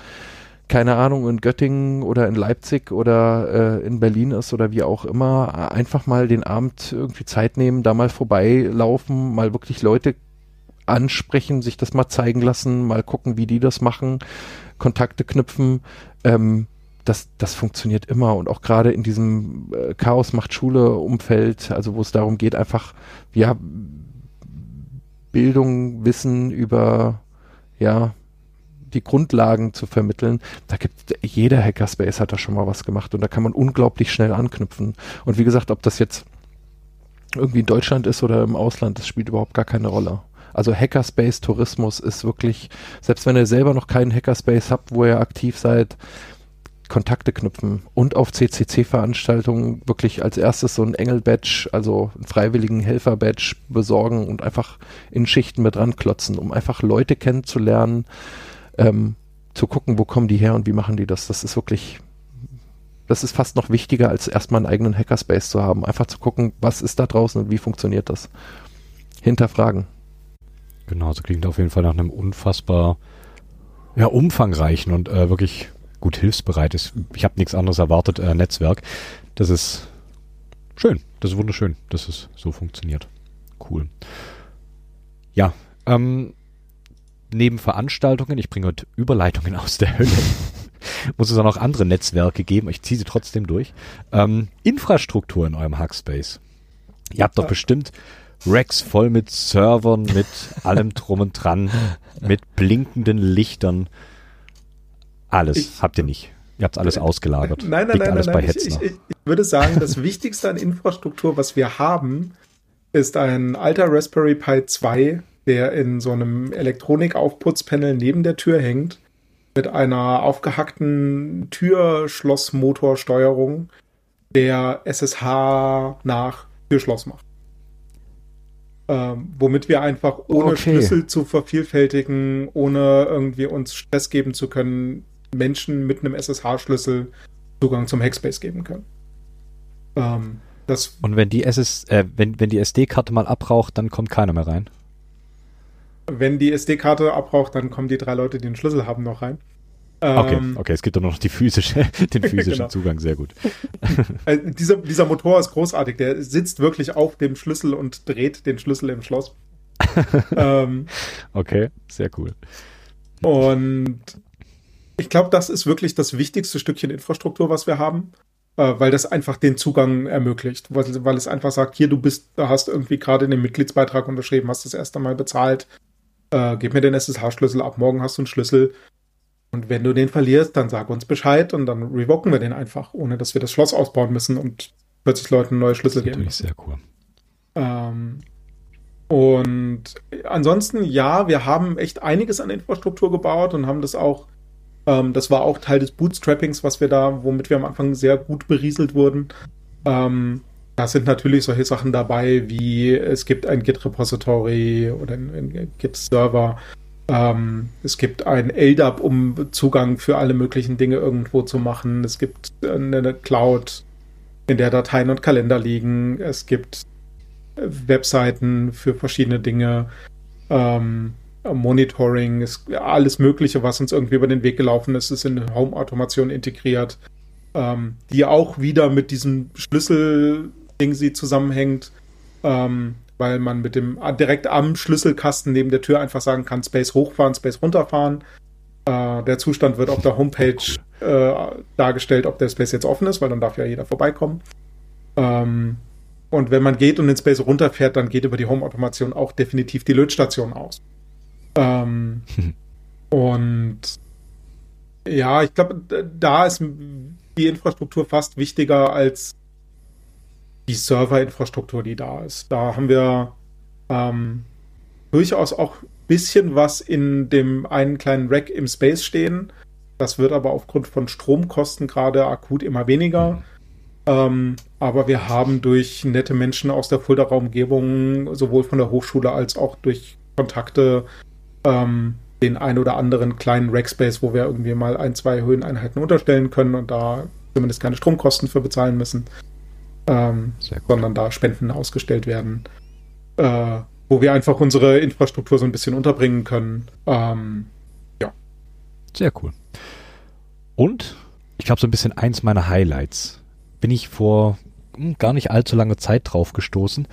keine Ahnung, in Göttingen oder in Leipzig oder äh, in Berlin ist oder wie auch immer, einfach mal den Abend irgendwie Zeit nehmen, da mal vorbeilaufen, mal wirklich Leute ansprechen, sich das mal zeigen lassen, mal gucken, wie die das machen, Kontakte knüpfen. Ähm, das, das funktioniert immer und auch gerade in diesem äh, Chaos macht Schule Umfeld, also wo es darum geht, einfach ja Bildung, Wissen über ja die Grundlagen zu vermitteln, da gibt jeder Hackerspace hat da schon mal was gemacht und da kann man unglaublich schnell anknüpfen. Und wie gesagt, ob das jetzt irgendwie in Deutschland ist oder im Ausland, das spielt überhaupt gar keine Rolle. Also Hackerspace Tourismus ist wirklich, selbst wenn ihr selber noch keinen Hackerspace habt, wo ihr aktiv seid, Kontakte knüpfen und auf CCC-Veranstaltungen wirklich als erstes so ein Engel-Badge, also einen freiwilligen Helfer-Badge besorgen und einfach in Schichten mit ranklotzen, um einfach Leute kennenzulernen, ähm, zu gucken, wo kommen die her und wie machen die das. Das ist wirklich, das ist fast noch wichtiger, als erstmal einen eigenen Hackerspace zu haben. Einfach zu gucken, was ist da draußen und wie funktioniert das. Hinterfragen. Genau, so klingt auf jeden Fall nach einem unfassbar ja, umfangreichen und äh, wirklich gut hilfsbereites, ich habe nichts anderes erwartet, äh, Netzwerk. Das ist schön, das ist wunderschön, dass es so funktioniert. Cool. Ja, ähm, neben Veranstaltungen, ich bringe heute Überleitungen aus der Hölle, muss es auch noch andere Netzwerke geben, ich ziehe sie trotzdem durch. Ähm, Infrastruktur in eurem Hackspace. Ihr habt doch bestimmt Racks voll mit Servern, mit allem drum und dran, mit blinkenden Lichtern. Alles ich, habt ihr nicht. Ihr habt alles ausgelagert. Nein, nein, Liegt nein, alles nein, bei nein. Ich, ich, ich würde sagen, das Wichtigste an Infrastruktur, was wir haben, ist ein alter Raspberry Pi 2 der in so einem Elektronikaufputzpanel neben der Tür hängt, mit einer aufgehackten Türschlossmotorsteuerung, der SSH nach Türschloss macht. Ähm, womit wir einfach ohne okay. Schlüssel zu vervielfältigen, ohne irgendwie uns Stress geben zu können, Menschen mit einem SSH-Schlüssel Zugang zum Hackspace geben können. Ähm, Und wenn die, SS, äh, wenn, wenn die SD-Karte mal abraucht, dann kommt keiner mehr rein wenn die SD-Karte abbraucht, dann kommen die drei Leute, die den Schlüssel haben, noch rein. Okay, ähm, okay, es gibt doch noch die physische, den physischen genau. Zugang, sehr gut. Also dieser, dieser Motor ist großartig, der sitzt wirklich auf dem Schlüssel und dreht den Schlüssel im Schloss. ähm, okay, sehr cool. Und ich glaube, das ist wirklich das wichtigste Stückchen Infrastruktur, was wir haben, äh, weil das einfach den Zugang ermöglicht, weil, weil es einfach sagt, hier, du bist, du hast irgendwie gerade den Mitgliedsbeitrag unterschrieben, hast das erste Mal bezahlt, äh, gib mir den SSH-Schlüssel ab, morgen hast du einen Schlüssel. Und wenn du den verlierst, dann sag uns Bescheid und dann revoken wir den einfach, ohne dass wir das Schloss ausbauen müssen und plötzlich Leuten neue Schlüssel geben. Natürlich sehr cool. Ähm, und ansonsten, ja, wir haben echt einiges an Infrastruktur gebaut und haben das auch, ähm, das war auch Teil des Bootstrappings, was wir da, womit wir am Anfang sehr gut berieselt wurden. Ähm, da sind natürlich solche Sachen dabei, wie es gibt ein Git-Repository oder ein, Git-Server. Ähm, es gibt ein LDAP, um Zugang für alle möglichen Dinge irgendwo zu machen. Es gibt eine Cloud, in der Dateien und Kalender liegen. Es gibt Webseiten für verschiedene Dinge, ähm, Monitoring, ist alles Mögliche, was uns irgendwie über den Weg gelaufen ist, ist in Home-Automation integriert, ähm, die auch wieder mit diesem Schlüssel-Ding sie zusammenhängt, ähm, weil man mit dem direkt am Schlüsselkasten neben der Tür einfach sagen kann, Space hochfahren, Space runterfahren. Äh, der Zustand wird auf der Homepage äh, dargestellt, ob der Space jetzt offen ist, weil dann darf ja jeder vorbeikommen. Ähm, und wenn man geht und den Space runterfährt, dann geht über die Home-Automation auch definitiv die Lötstation aus. Ähm, und ja, ich glaube, da ist die Infrastruktur fast wichtiger als die Serverinfrastruktur, die da ist. Da haben wir ähm, durchaus auch ein bisschen was in dem einen kleinen Rack im Space stehen. Das wird aber aufgrund von Stromkosten gerade akut immer weniger. Ähm, aber wir haben durch nette Menschen aus der Fuldaer Umgebung, sowohl von der Hochschule als auch durch Kontakte, ähm, den ein oder anderen kleinen Rackspace, wo wir irgendwie mal ein, zwei Höheneinheiten unterstellen können und da zumindest keine Stromkosten für bezahlen müssen, ähm, sondern da Spenden ausgestellt werden, äh, wo wir einfach unsere Infrastruktur so ein bisschen unterbringen können. Ähm, ja. Sehr cool. Und ich glaube, so ein bisschen eins meiner Highlights bin ich vor hm, gar nicht allzu lange Zeit drauf gestoßen,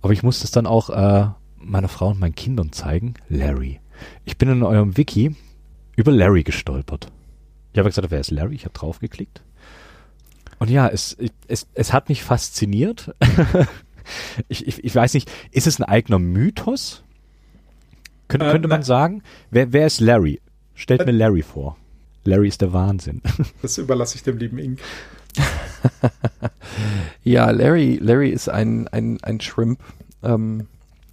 aber ich musste es dann auch äh, meiner Frau und meinen Kindern zeigen. Larry. Ich bin in eurem Wiki über Larry gestolpert. Ich habe gesagt, wer ist Larry? Ich habe draufgeklickt. Und ja, es, es, es hat mich fasziniert. ich, ich, ich weiß nicht, ist es ein eigener Mythos? Könnte, äh, könnte man sagen? Wer, wer ist Larry? Stellt äh, mir Larry vor. Larry ist der Wahnsinn. Das überlasse ich dem lieben Ink. ja, Larry, Larry ist ein, ein, ein Shrimp. Ähm,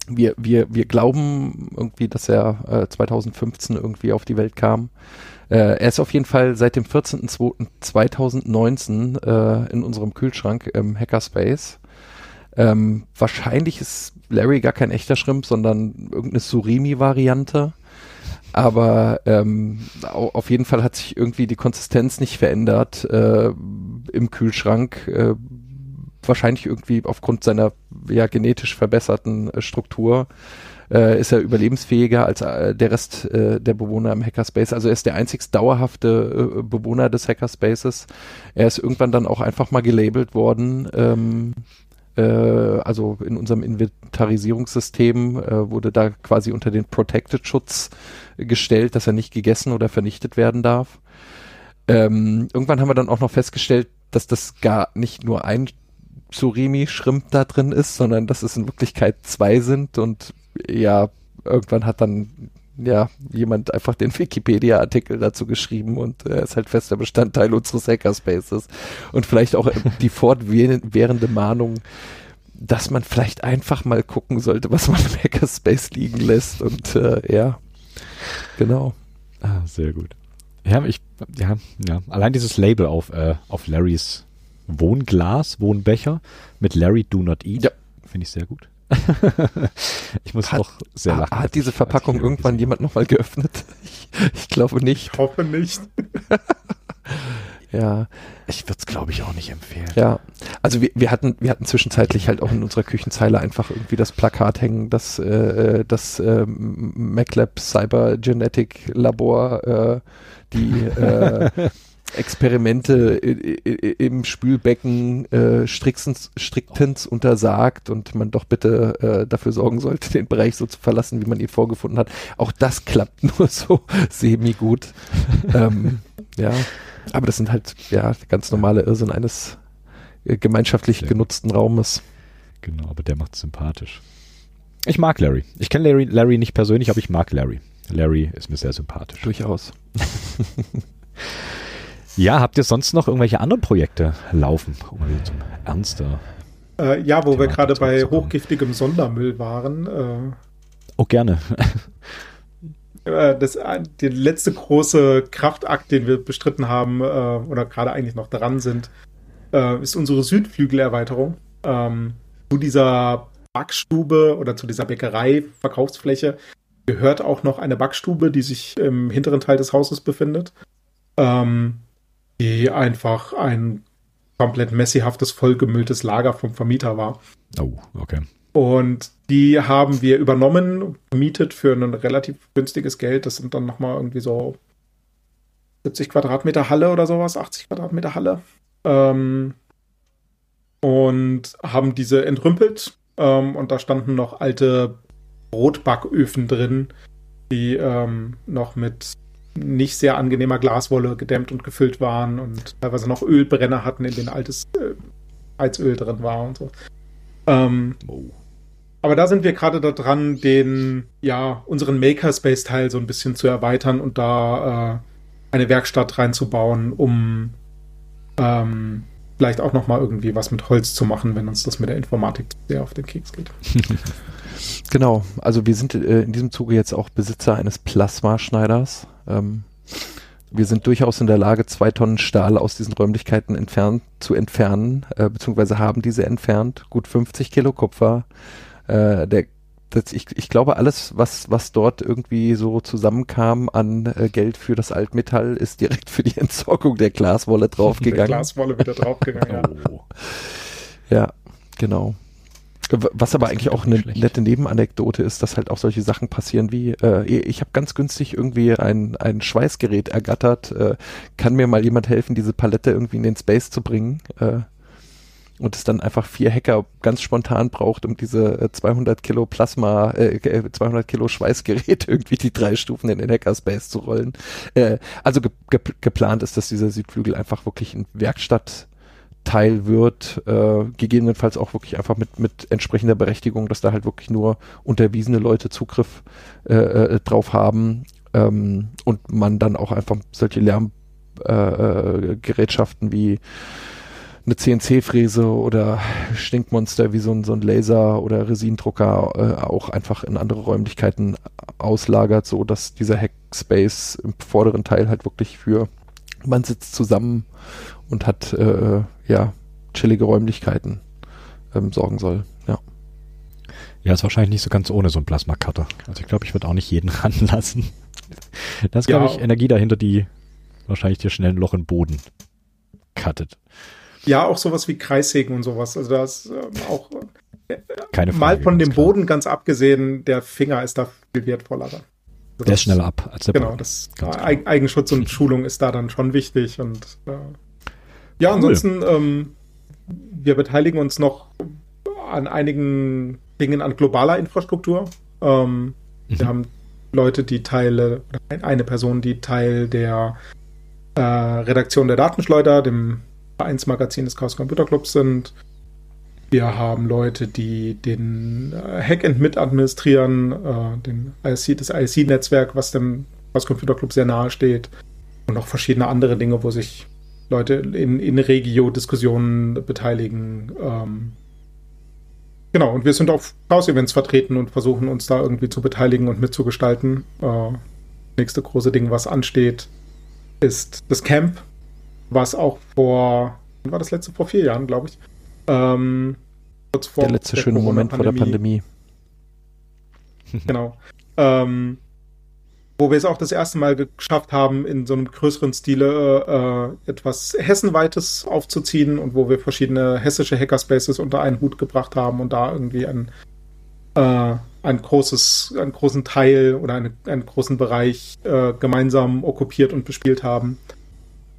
wir, wir, wir glauben irgendwie, dass er äh, 2015 irgendwie auf die Welt kam. Äh, er ist auf jeden Fall seit dem 14.02.2019 äh, in unserem Kühlschrank im Hackerspace. Ähm, wahrscheinlich ist Larry gar kein echter Shrimp, sondern irgendeine Surimi-Variante. Aber ähm, auf jeden Fall hat sich irgendwie die Konsistenz nicht verändert äh, im Kühlschrank. Äh, wahrscheinlich irgendwie aufgrund seiner ja genetisch verbesserten äh, Struktur äh, ist er überlebensfähiger als äh, der Rest äh, der Bewohner im Hackerspace. Also er ist der einzig dauerhafte äh, Bewohner des Hackerspaces. Er ist irgendwann dann auch einfach mal gelabelt worden. Ähm, äh, also in unserem Inventarisierungssystem äh, wurde da quasi unter den Protected-Schutz gestellt, dass er nicht gegessen oder vernichtet werden darf. Ähm, irgendwann haben wir dann auch noch festgestellt, dass das gar nicht nur ein Surimi-Shrimp da drin ist, sondern dass es in Wirklichkeit zwei sind und ja, irgendwann hat dann ja jemand einfach den Wikipedia-Artikel dazu geschrieben und er ist halt fester Bestandteil unseres Hackerspaces und vielleicht auch die fortwährende Mahnung, dass man vielleicht einfach mal gucken sollte, was man im Hackerspace liegen lässt und äh, ja, genau. Ah, sehr gut. Ja, ich, ja, ja, allein dieses Label auf, äh, auf Larrys Wohnglas, Wohnbecher mit Larry Do Not Eat, ja. finde ich sehr gut. ich muss hat, auch sehr lachen. Hat diese Verpackung irgendwann jemand nochmal geöffnet? Ich, ich, glaube nicht. Ich hoffe nicht. ja. Ich würde es, glaube ich, auch nicht empfehlen. Ja. Also wir, wir hatten, wir hatten zwischenzeitlich halt auch in unserer Küchenzeile einfach irgendwie das Plakat hängen, dass äh, das äh, MacLab Cyber Genetic Labor äh, die äh, Experimente im Spülbecken äh, striktens, striktens untersagt und man doch bitte äh, dafür sorgen sollte, den Bereich so zu verlassen, wie man ihn vorgefunden hat. Auch das klappt nur so semi-gut. ähm, ja, aber das sind halt ja ganz normale Irrsinn eines äh, gemeinschaftlich ja. genutzten Raumes. Genau, aber der macht sympathisch. Ich mag Larry. Ich kenne Larry, Larry nicht persönlich, aber ich mag Larry. Larry ist mir sehr sympathisch. Durchaus. Ja, habt ihr sonst noch irgendwelche anderen Projekte laufen, um zum Ernster? Äh, ja, wo Thema wir gerade bei hochgiftigem Sondermüll waren. Äh, oh, gerne. Äh, das, äh, der letzte große Kraftakt, den wir bestritten haben, äh, oder gerade eigentlich noch dran sind, äh, ist unsere Südflügelerweiterung. Ähm, zu dieser Backstube oder zu dieser Bäckerei, Verkaufsfläche, gehört auch noch eine Backstube, die sich im hinteren Teil des Hauses befindet. Ähm, die einfach ein komplett messihaftes, vollgemülltes Lager vom Vermieter war. Oh, okay. Und die haben wir übernommen, gemietet für ein relativ günstiges Geld. Das sind dann nochmal irgendwie so 70 Quadratmeter Halle oder sowas, 80 Quadratmeter Halle. Ähm, und haben diese entrümpelt. Ähm, und da standen noch alte Brotbacköfen drin, die ähm, noch mit nicht sehr angenehmer Glaswolle gedämmt und gefüllt waren und teilweise noch Ölbrenner hatten, in denen altes äh, Heizöl drin war und so. Ähm, oh. Aber da sind wir gerade dran, den, ja, unseren Makerspace-Teil so ein bisschen zu erweitern und da äh, eine Werkstatt reinzubauen, um ähm, vielleicht auch noch mal irgendwie was mit Holz zu machen, wenn uns das mit der Informatik sehr auf den Keks geht. genau, also wir sind äh, in diesem Zuge jetzt auch Besitzer eines Plasmaschneiders. Ähm, wir sind durchaus in der Lage, zwei Tonnen Stahl aus diesen Räumlichkeiten entfernt, zu entfernen, äh, beziehungsweise haben diese entfernt. Gut 50 Kilo Kupfer. Äh, der das, ich, ich glaube, alles, was, was dort irgendwie so zusammenkam an äh, Geld für das Altmetall, ist direkt für die Entsorgung der Glaswolle draufgegangen. Der Glaswolle wieder draufgegangen, ja. Ja, genau. Was aber eigentlich auch eine schlecht. nette Nebenanekdote ist, dass halt auch solche Sachen passieren wie, äh, ich habe ganz günstig irgendwie ein, ein Schweißgerät ergattert, äh, kann mir mal jemand helfen, diese Palette irgendwie in den Space zu bringen? Äh, und es dann einfach vier Hacker ganz spontan braucht, um diese 200 äh, Kilo Plasma, äh, 200 äh, Kilo Schweißgerät irgendwie die drei Stufen in den Hackerspace zu rollen. Äh, also ge ge geplant ist, dass dieser Südflügel einfach wirklich ein Werkstattteil wird, äh, gegebenenfalls auch wirklich einfach mit, mit entsprechender Berechtigung, dass da halt wirklich nur unterwiesene Leute Zugriff äh, äh drauf haben ähm, und man dann auch einfach solche Lärmgerätschaften äh, wie eine CNC-Fräse oder Stinkmonster wie so ein, so ein Laser oder Resindrucker äh, auch einfach in andere Räumlichkeiten auslagert, so dass dieser Hackspace im vorderen Teil halt wirklich für man sitzt zusammen und hat äh, ja chillige Räumlichkeiten ähm, sorgen soll. Ja. Ja, ist wahrscheinlich nicht so ganz ohne so ein Plasma-Cutter. Also ich glaube, ich würde auch nicht jeden ranlassen. Da ist, ja. glaube ich, Energie dahinter, die wahrscheinlich dir schnell ein Loch im Boden cuttet. Ja, auch sowas wie Kreissägen und sowas. Also das ähm, auch äh, Keine Frage, mal von dem klar. Boden ganz abgesehen, der Finger ist da viel wertvoller. Also der ist schneller ab als der Genau, Boden. das Eig Eigenschutz und Schulung ist da dann schon wichtig. Und äh, ja, cool. ansonsten, ähm, wir beteiligen uns noch an einigen Dingen an globaler Infrastruktur. Ähm, mhm. Wir haben Leute, die Teile, eine Person, die Teil der äh, Redaktion der Datenschleuder, dem Vereinsmagazin des Chaos Computer Clubs sind. Wir haben Leute, die den äh, Hackend mit administrieren, äh, den ISC, das ISC-Netzwerk, was dem Chaos Computer Club sehr nahe steht. Und noch verschiedene andere Dinge, wo sich Leute in, in Regio-Diskussionen beteiligen. Ähm, genau, und wir sind auf Chaos-Events vertreten und versuchen uns da irgendwie zu beteiligen und mitzugestalten. Äh, nächste große Ding, was ansteht, ist das Camp, was auch vor, war das letzte, vor vier Jahren, glaube ich. Ähm, kurz vor der letzte der schöne Moment vor der Pandemie. genau. Ähm, wo wir es auch das erste Mal geschafft haben, in so einem größeren Stile äh, etwas Hessenweites aufzuziehen und wo wir verschiedene hessische Hackerspaces unter einen Hut gebracht haben und da irgendwie ein, äh, ein großes, einen großen Teil oder eine, einen großen Bereich äh, gemeinsam okkupiert und bespielt haben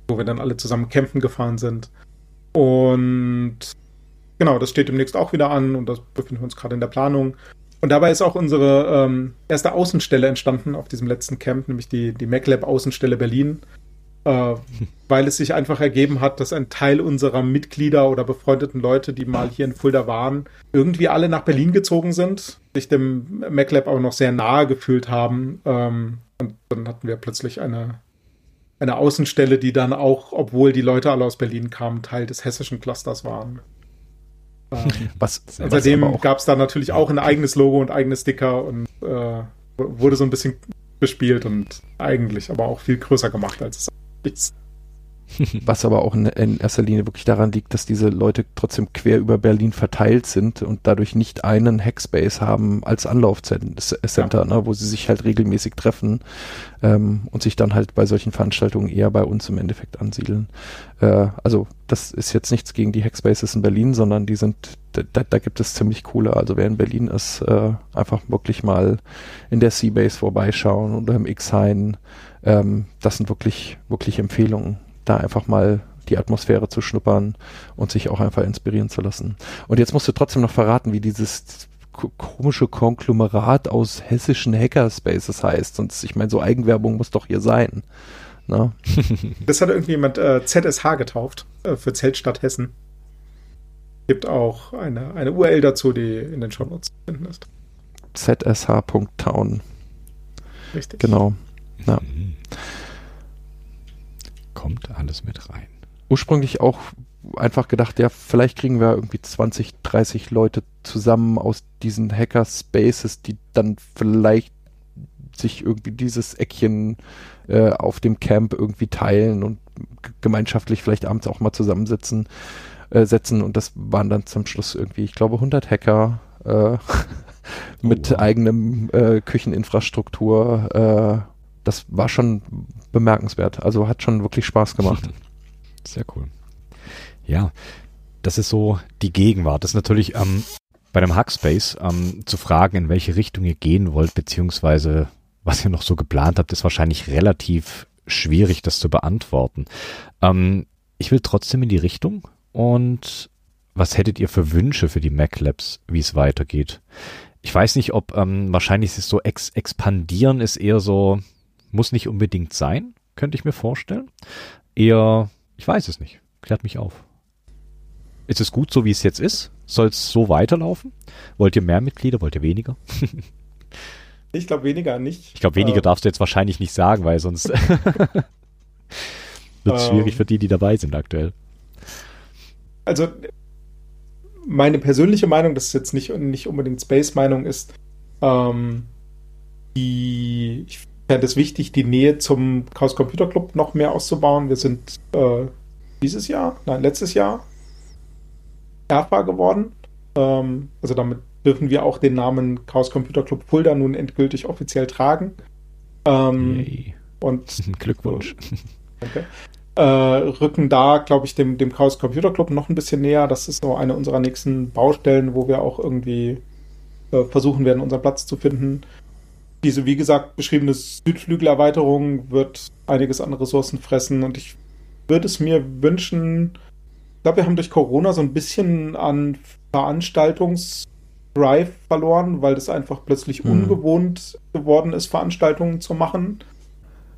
wo wir dann alle zusammen campen gefahren sind. Und genau, das steht demnächst auch wieder an und das befinden wir uns gerade in der Planung. Und dabei ist auch unsere ähm, erste Außenstelle entstanden auf diesem letzten Camp, nämlich die, die MacLab Außenstelle Berlin, äh, weil es sich einfach ergeben hat, dass ein Teil unserer Mitglieder oder befreundeten Leute, die mal hier in Fulda waren, irgendwie alle nach Berlin gezogen sind, sich dem MacLab aber noch sehr nahe gefühlt haben. Ähm, und dann hatten wir plötzlich eine eine Außenstelle, die dann auch, obwohl die Leute alle aus Berlin kamen, Teil des hessischen Clusters waren. Was, seitdem gab es da natürlich auch ein eigenes Logo und eigene Sticker und äh, wurde so ein bisschen bespielt und eigentlich aber auch viel größer gemacht, als es ist. Was aber auch in, in, erster Linie wirklich daran liegt, dass diese Leute trotzdem quer über Berlin verteilt sind und dadurch nicht einen Hackspace haben als Anlaufcenter, ja. ne, wo sie sich halt regelmäßig treffen ähm, und sich dann halt bei solchen Veranstaltungen eher bei uns im Endeffekt ansiedeln. Äh, also das ist jetzt nichts gegen die Hackspaces in Berlin, sondern die sind, da, da gibt es ziemlich coole. Also wer in Berlin ist, äh, einfach wirklich mal in der Seabase vorbeischauen oder im X-Hain. Ähm, das sind wirklich, wirklich Empfehlungen da einfach mal die Atmosphäre zu schnuppern und sich auch einfach inspirieren zu lassen. Und jetzt musst du trotzdem noch verraten, wie dieses komische Konglomerat aus hessischen Hackerspaces heißt. Sonst, ich meine, so Eigenwerbung muss doch hier sein. Na? Ne? Das hat irgendjemand äh, ZSH getauft äh, für Zeltstadt Hessen. Gibt auch eine, eine URL dazu, die in den Shownotes zu finden ist. zsh.town. Richtig. Genau. Ja. Kommt alles mit rein. Ursprünglich auch einfach gedacht, ja, vielleicht kriegen wir irgendwie 20, 30 Leute zusammen aus diesen Hacker-Spaces, die dann vielleicht sich irgendwie dieses Eckchen äh, auf dem Camp irgendwie teilen und gemeinschaftlich vielleicht abends auch mal zusammensitzen äh, setzen und das waren dann zum Schluss irgendwie, ich glaube, 100 Hacker äh, mit oh, wow. eigenem äh, Kücheninfrastruktur, äh, das war schon bemerkenswert. Also hat schon wirklich Spaß gemacht. Sehr cool. Ja, das ist so die Gegenwart. Das ist natürlich ähm, bei einem Hackspace ähm, zu fragen, in welche Richtung ihr gehen wollt, beziehungsweise was ihr noch so geplant habt, ist wahrscheinlich relativ schwierig, das zu beantworten. Ähm, ich will trotzdem in die Richtung und was hättet ihr für Wünsche für die Mac Labs, wie es weitergeht? Ich weiß nicht, ob ähm, wahrscheinlich ist es so ex expandieren ist eher so muss nicht unbedingt sein, könnte ich mir vorstellen. Eher, ich weiß es nicht. Klärt mich auf. Ist es gut, so wie es jetzt ist? Soll es so weiterlaufen? Wollt ihr mehr Mitglieder? Wollt ihr weniger? ich glaube weniger nicht. Ich glaube, weniger äh, darfst du jetzt wahrscheinlich nicht sagen, weil sonst wird es schwierig ähm, für die, die dabei sind aktuell. Also, meine persönliche Meinung, das ist jetzt nicht, nicht unbedingt Space-Meinung, ist, ähm, die, ich fände es wichtig, die Nähe zum Chaos Computer Club noch mehr auszubauen. Wir sind äh, dieses Jahr, nein, letztes Jahr erfahr geworden. Ähm, also damit dürfen wir auch den Namen Chaos Computer Club Fulda nun endgültig offiziell tragen. Ähm, und Glückwunsch. Okay. Äh, rücken da, glaube ich, dem, dem Chaos Computer Club noch ein bisschen näher. Das ist so eine unserer nächsten Baustellen, wo wir auch irgendwie äh, versuchen werden, unseren Platz zu finden diese, wie gesagt, beschriebene Südflügelerweiterung wird einiges an Ressourcen fressen und ich würde es mir wünschen, ich glaube, wir haben durch Corona so ein bisschen an Veranstaltungsdrive verloren, weil das einfach plötzlich mhm. ungewohnt geworden ist, Veranstaltungen zu machen.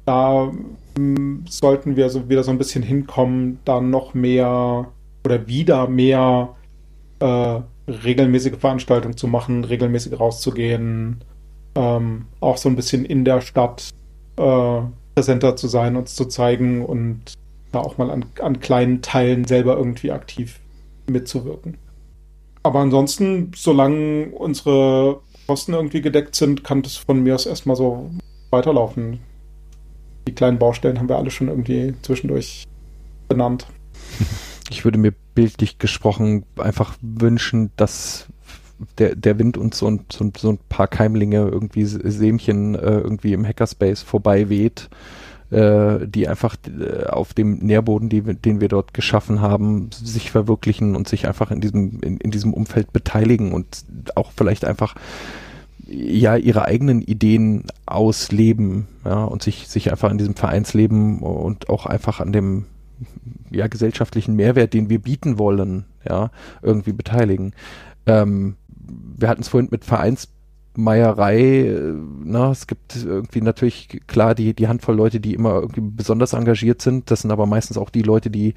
Da hm, sollten wir so wieder so ein bisschen hinkommen, da noch mehr oder wieder mehr äh, regelmäßige Veranstaltungen zu machen, regelmäßig rauszugehen, ähm, auch so ein bisschen in der Stadt äh, präsenter zu sein, uns zu zeigen und da auch mal an, an kleinen Teilen selber irgendwie aktiv mitzuwirken. Aber ansonsten, solange unsere Kosten irgendwie gedeckt sind, kann das von mir aus erstmal so weiterlaufen. Die kleinen Baustellen haben wir alle schon irgendwie zwischendurch benannt. Ich würde mir bildlich gesprochen einfach wünschen, dass der, der Wind und so ein, so, so ein paar Keimlinge, irgendwie Sämchen äh, irgendwie im Hackerspace vorbei weht, äh, die einfach äh, auf dem Nährboden, die, den wir dort geschaffen haben, sich verwirklichen und sich einfach in diesem, in, in diesem Umfeld beteiligen und auch vielleicht einfach ja ihre eigenen Ideen ausleben, ja, und sich, sich einfach in diesem Vereinsleben und auch einfach an dem ja, gesellschaftlichen Mehrwert, den wir bieten wollen, ja, irgendwie beteiligen. Ähm, wir hatten es vorhin mit Vereinsmeierei, äh, na, es gibt irgendwie natürlich klar die, die Handvoll Leute, die immer irgendwie besonders engagiert sind. Das sind aber meistens auch die Leute, die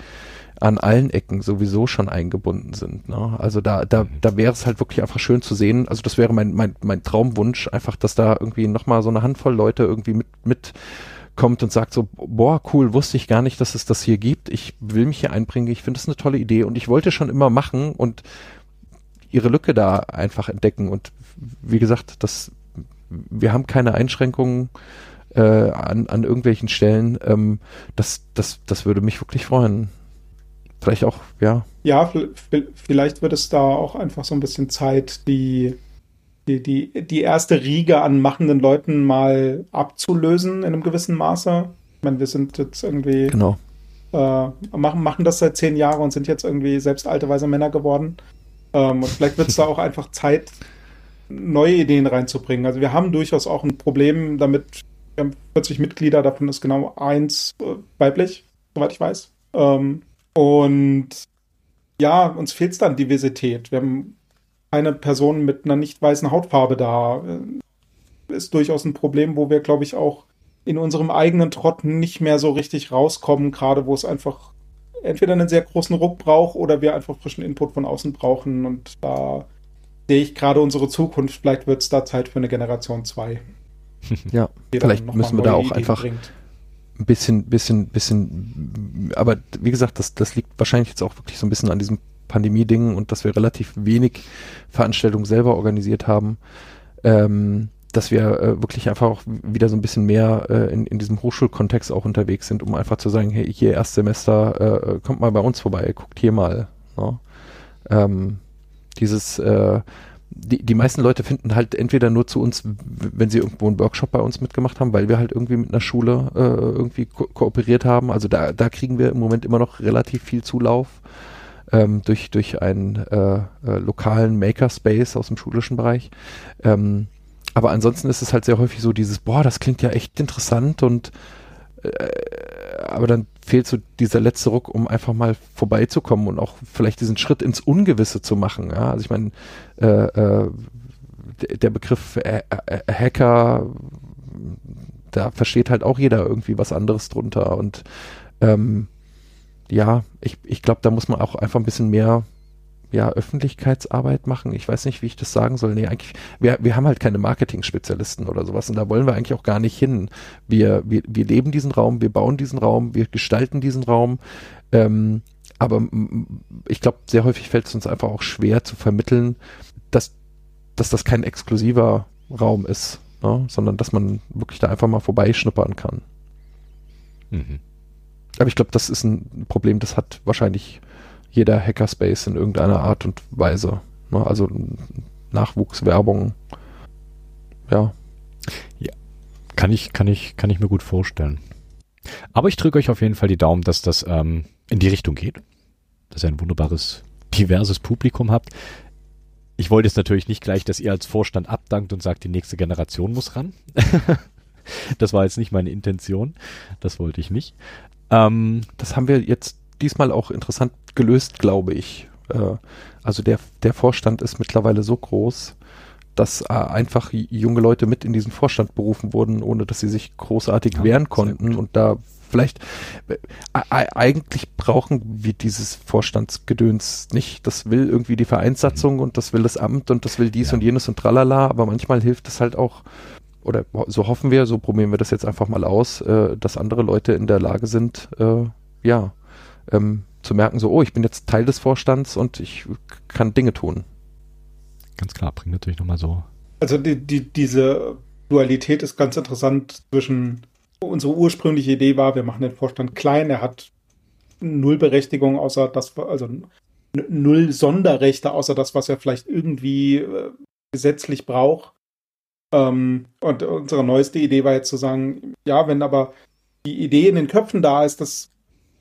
an allen Ecken sowieso schon eingebunden sind. Ne? Also da, da, mhm. da wäre es halt wirklich einfach schön zu sehen. Also das wäre mein, mein, mein Traumwunsch, einfach, dass da irgendwie nochmal so eine Handvoll Leute irgendwie mit, mit kommt und sagt so, boah, cool, wusste ich gar nicht, dass es das hier gibt. Ich will mich hier einbringen. Ich finde das eine tolle Idee und ich wollte schon immer machen und ihre Lücke da einfach entdecken. Und wie gesagt, das, wir haben keine Einschränkungen äh, an, an irgendwelchen Stellen. Ähm, das, das, das würde mich wirklich freuen. Vielleicht auch, ja. Ja, vielleicht wird es da auch einfach so ein bisschen Zeit, die, die, die, die erste Riege an machenden Leuten mal abzulösen in einem gewissen Maße. Ich meine, wir sind jetzt irgendwie. Genau. Äh, machen, machen das seit zehn Jahren und sind jetzt irgendwie selbst alte weise Männer geworden. Ähm, und vielleicht wird es da auch einfach Zeit, neue Ideen reinzubringen. Also wir haben durchaus auch ein Problem damit, wir haben 40 Mitglieder, davon ist genau eins äh, weiblich, soweit ich weiß. Ähm, und ja, uns fehlt es dann Diversität. Wir haben eine Person mit einer nicht weißen Hautfarbe da. Äh, ist durchaus ein Problem, wo wir, glaube ich, auch in unserem eigenen Trott nicht mehr so richtig rauskommen, gerade wo es einfach entweder einen sehr großen Ruck braucht oder wir einfach frischen Input von außen brauchen. Und da sehe ich gerade unsere Zukunft. Vielleicht wird es da Zeit für eine Generation 2. Ja, vielleicht müssen wir da auch Ideen einfach bringt. ein bisschen, bisschen, bisschen, aber wie gesagt, das, das liegt wahrscheinlich jetzt auch wirklich so ein bisschen an diesem Pandemie-Ding und dass wir relativ wenig Veranstaltungen selber organisiert haben. Ähm, dass wir äh, wirklich einfach auch wieder so ein bisschen mehr äh, in, in diesem Hochschulkontext auch unterwegs sind, um einfach zu sagen, hey, hier Erstsemester, äh, kommt mal bei uns vorbei, guckt hier mal. Ne? Ähm, dieses, äh, die, die meisten Leute finden halt entweder nur zu uns, wenn sie irgendwo einen Workshop bei uns mitgemacht haben, weil wir halt irgendwie mit einer Schule äh, irgendwie ko kooperiert haben. Also da, da kriegen wir im Moment immer noch relativ viel Zulauf ähm, durch, durch einen äh, äh, lokalen Makerspace aus dem schulischen Bereich. Ähm, aber ansonsten ist es halt sehr häufig so dieses, boah, das klingt ja echt interessant und äh, aber dann fehlt so dieser letzte Ruck, um einfach mal vorbeizukommen und auch vielleicht diesen Schritt ins Ungewisse zu machen. Ja? Also ich meine, äh, äh, der Begriff äh, äh, Hacker, da versteht halt auch jeder irgendwie was anderes drunter und ähm, ja, ich, ich glaube, da muss man auch einfach ein bisschen mehr ja, Öffentlichkeitsarbeit machen. Ich weiß nicht, wie ich das sagen soll. Nee, eigentlich, wir, wir haben halt keine Marketing-Spezialisten oder sowas und da wollen wir eigentlich auch gar nicht hin. Wir, wir, wir leben diesen Raum, wir bauen diesen Raum, wir gestalten diesen Raum. Ähm, aber ich glaube, sehr häufig fällt es uns einfach auch schwer zu vermitteln, dass, dass das kein exklusiver Raum ist, ne? sondern dass man wirklich da einfach mal vorbeischnuppern kann. Mhm. Aber ich glaube, das ist ein Problem, das hat wahrscheinlich jeder Hackerspace in irgendeiner Art und Weise. Ne? Also Nachwuchswerbung. Ja. Ja. Kann ich, kann ich, kann ich mir gut vorstellen. Aber ich drücke euch auf jeden Fall die Daumen, dass das ähm, in die Richtung geht. Dass ihr ein wunderbares, diverses Publikum habt. Ich wollte jetzt natürlich nicht gleich, dass ihr als Vorstand abdankt und sagt, die nächste Generation muss ran. das war jetzt nicht meine Intention. Das wollte ich nicht. Ähm, das haben wir jetzt diesmal auch interessant gelöst, glaube ich. Äh, also der, der Vorstand ist mittlerweile so groß, dass äh, einfach junge Leute mit in diesen Vorstand berufen wurden, ohne dass sie sich großartig ja, wehren konnten. Und da vielleicht, äh, eigentlich brauchen wir dieses Vorstandsgedöns nicht. Das will irgendwie die Vereinssatzung mhm. und das will das Amt und das will dies ja. und jenes und tralala, aber manchmal hilft es halt auch, oder so hoffen wir, so probieren wir das jetzt einfach mal aus, äh, dass andere Leute in der Lage sind, äh, ja, ähm, zu merken, so, oh, ich bin jetzt Teil des Vorstands und ich kann Dinge tun. Ganz klar, bringt natürlich nochmal so. Also die, die, diese Dualität ist ganz interessant zwischen unsere ursprüngliche Idee war, wir machen den Vorstand klein, er hat null Berechtigung, außer das, also null Sonderrechte, außer das, was er vielleicht irgendwie äh, gesetzlich braucht. Ähm, und unsere neueste Idee war jetzt zu sagen, ja, wenn aber die Idee in den Köpfen da ist, dass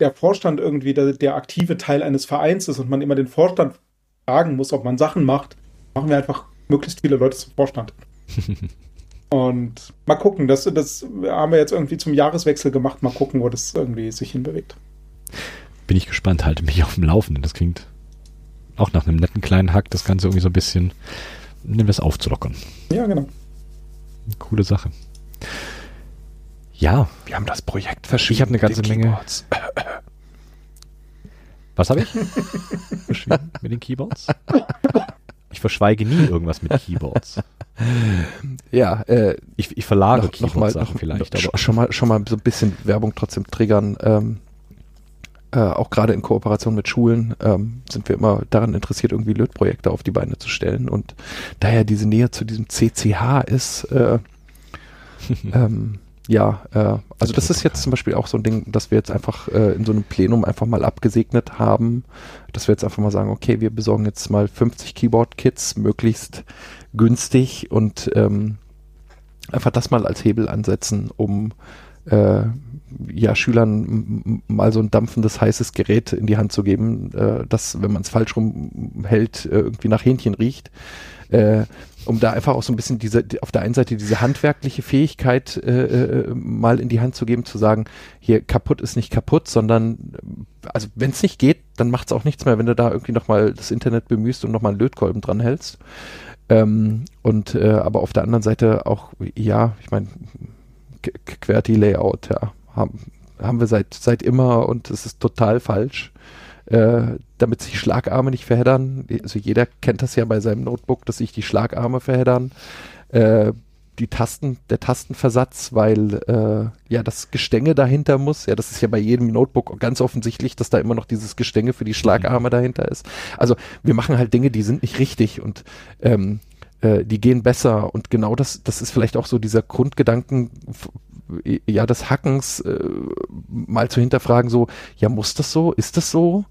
der Vorstand irgendwie der, der aktive Teil eines Vereins ist und man immer den Vorstand fragen muss, ob man Sachen macht, machen wir einfach möglichst viele Leute zum Vorstand. und mal gucken, das, das haben wir jetzt irgendwie zum Jahreswechsel gemacht. Mal gucken, wo das irgendwie sich hinbewegt. Bin ich gespannt, halte mich auf dem Laufenden. Das klingt auch nach einem netten kleinen Hack, das Ganze irgendwie so ein bisschen, nehmen wir es aufzulockern. Ja, genau. Coole Sache. Ja. Wir haben das Projekt verschieben. Ich habe eine ganze Menge. Was habe ich? verschwiegen mit den Keyboards? Ich verschweige nie irgendwas mit Keyboards. Ja, äh, ich, ich verlage noch, Keyboards noch vielleicht. aber schon mal, schon mal so ein bisschen Werbung trotzdem triggern. Ähm, äh, auch gerade in Kooperation mit Schulen ähm, sind wir immer daran interessiert, irgendwie Lötprojekte auf die Beine zu stellen. Und daher diese Nähe zu diesem CCH ist, äh, ähm, ja, äh, also das ist jetzt zum Beispiel auch so ein Ding, dass wir jetzt einfach äh, in so einem Plenum einfach mal abgesegnet haben, dass wir jetzt einfach mal sagen, okay, wir besorgen jetzt mal 50 Keyboard-Kits, möglichst günstig und ähm, einfach das mal als Hebel ansetzen, um äh, ja, Schülern mal so ein dampfendes, heißes Gerät in die Hand zu geben, äh, das, wenn man es falsch rumhält, äh, irgendwie nach Hähnchen riecht. Äh, um da einfach auch so ein bisschen diese, auf der einen Seite diese handwerkliche Fähigkeit äh, äh, mal in die Hand zu geben, zu sagen, hier kaputt ist nicht kaputt, sondern also wenn es nicht geht, dann macht es auch nichts mehr, wenn du da irgendwie nochmal das Internet bemühst und nochmal einen Lötkolben dran hältst. Ähm, und äh, aber auf der anderen Seite auch, ja, ich meine, QWERTY-Layout, ja, haben, haben wir seit, seit immer und es ist total falsch. Äh, damit sich Schlagarme nicht verheddern. Also jeder kennt das ja bei seinem Notebook, dass sich die Schlagarme verheddern. Äh, die Tasten, der Tastenversatz, weil äh, ja das Gestänge dahinter muss. Ja, das ist ja bei jedem Notebook ganz offensichtlich, dass da immer noch dieses Gestänge für die Schlagarme mhm. dahinter ist. Also wir machen halt Dinge, die sind nicht richtig und ähm, äh, die gehen besser und genau das, das ist vielleicht auch so dieser Grundgedanken ja des Hackens äh, mal zu hinterfragen, so, ja, muss das so? Ist das so?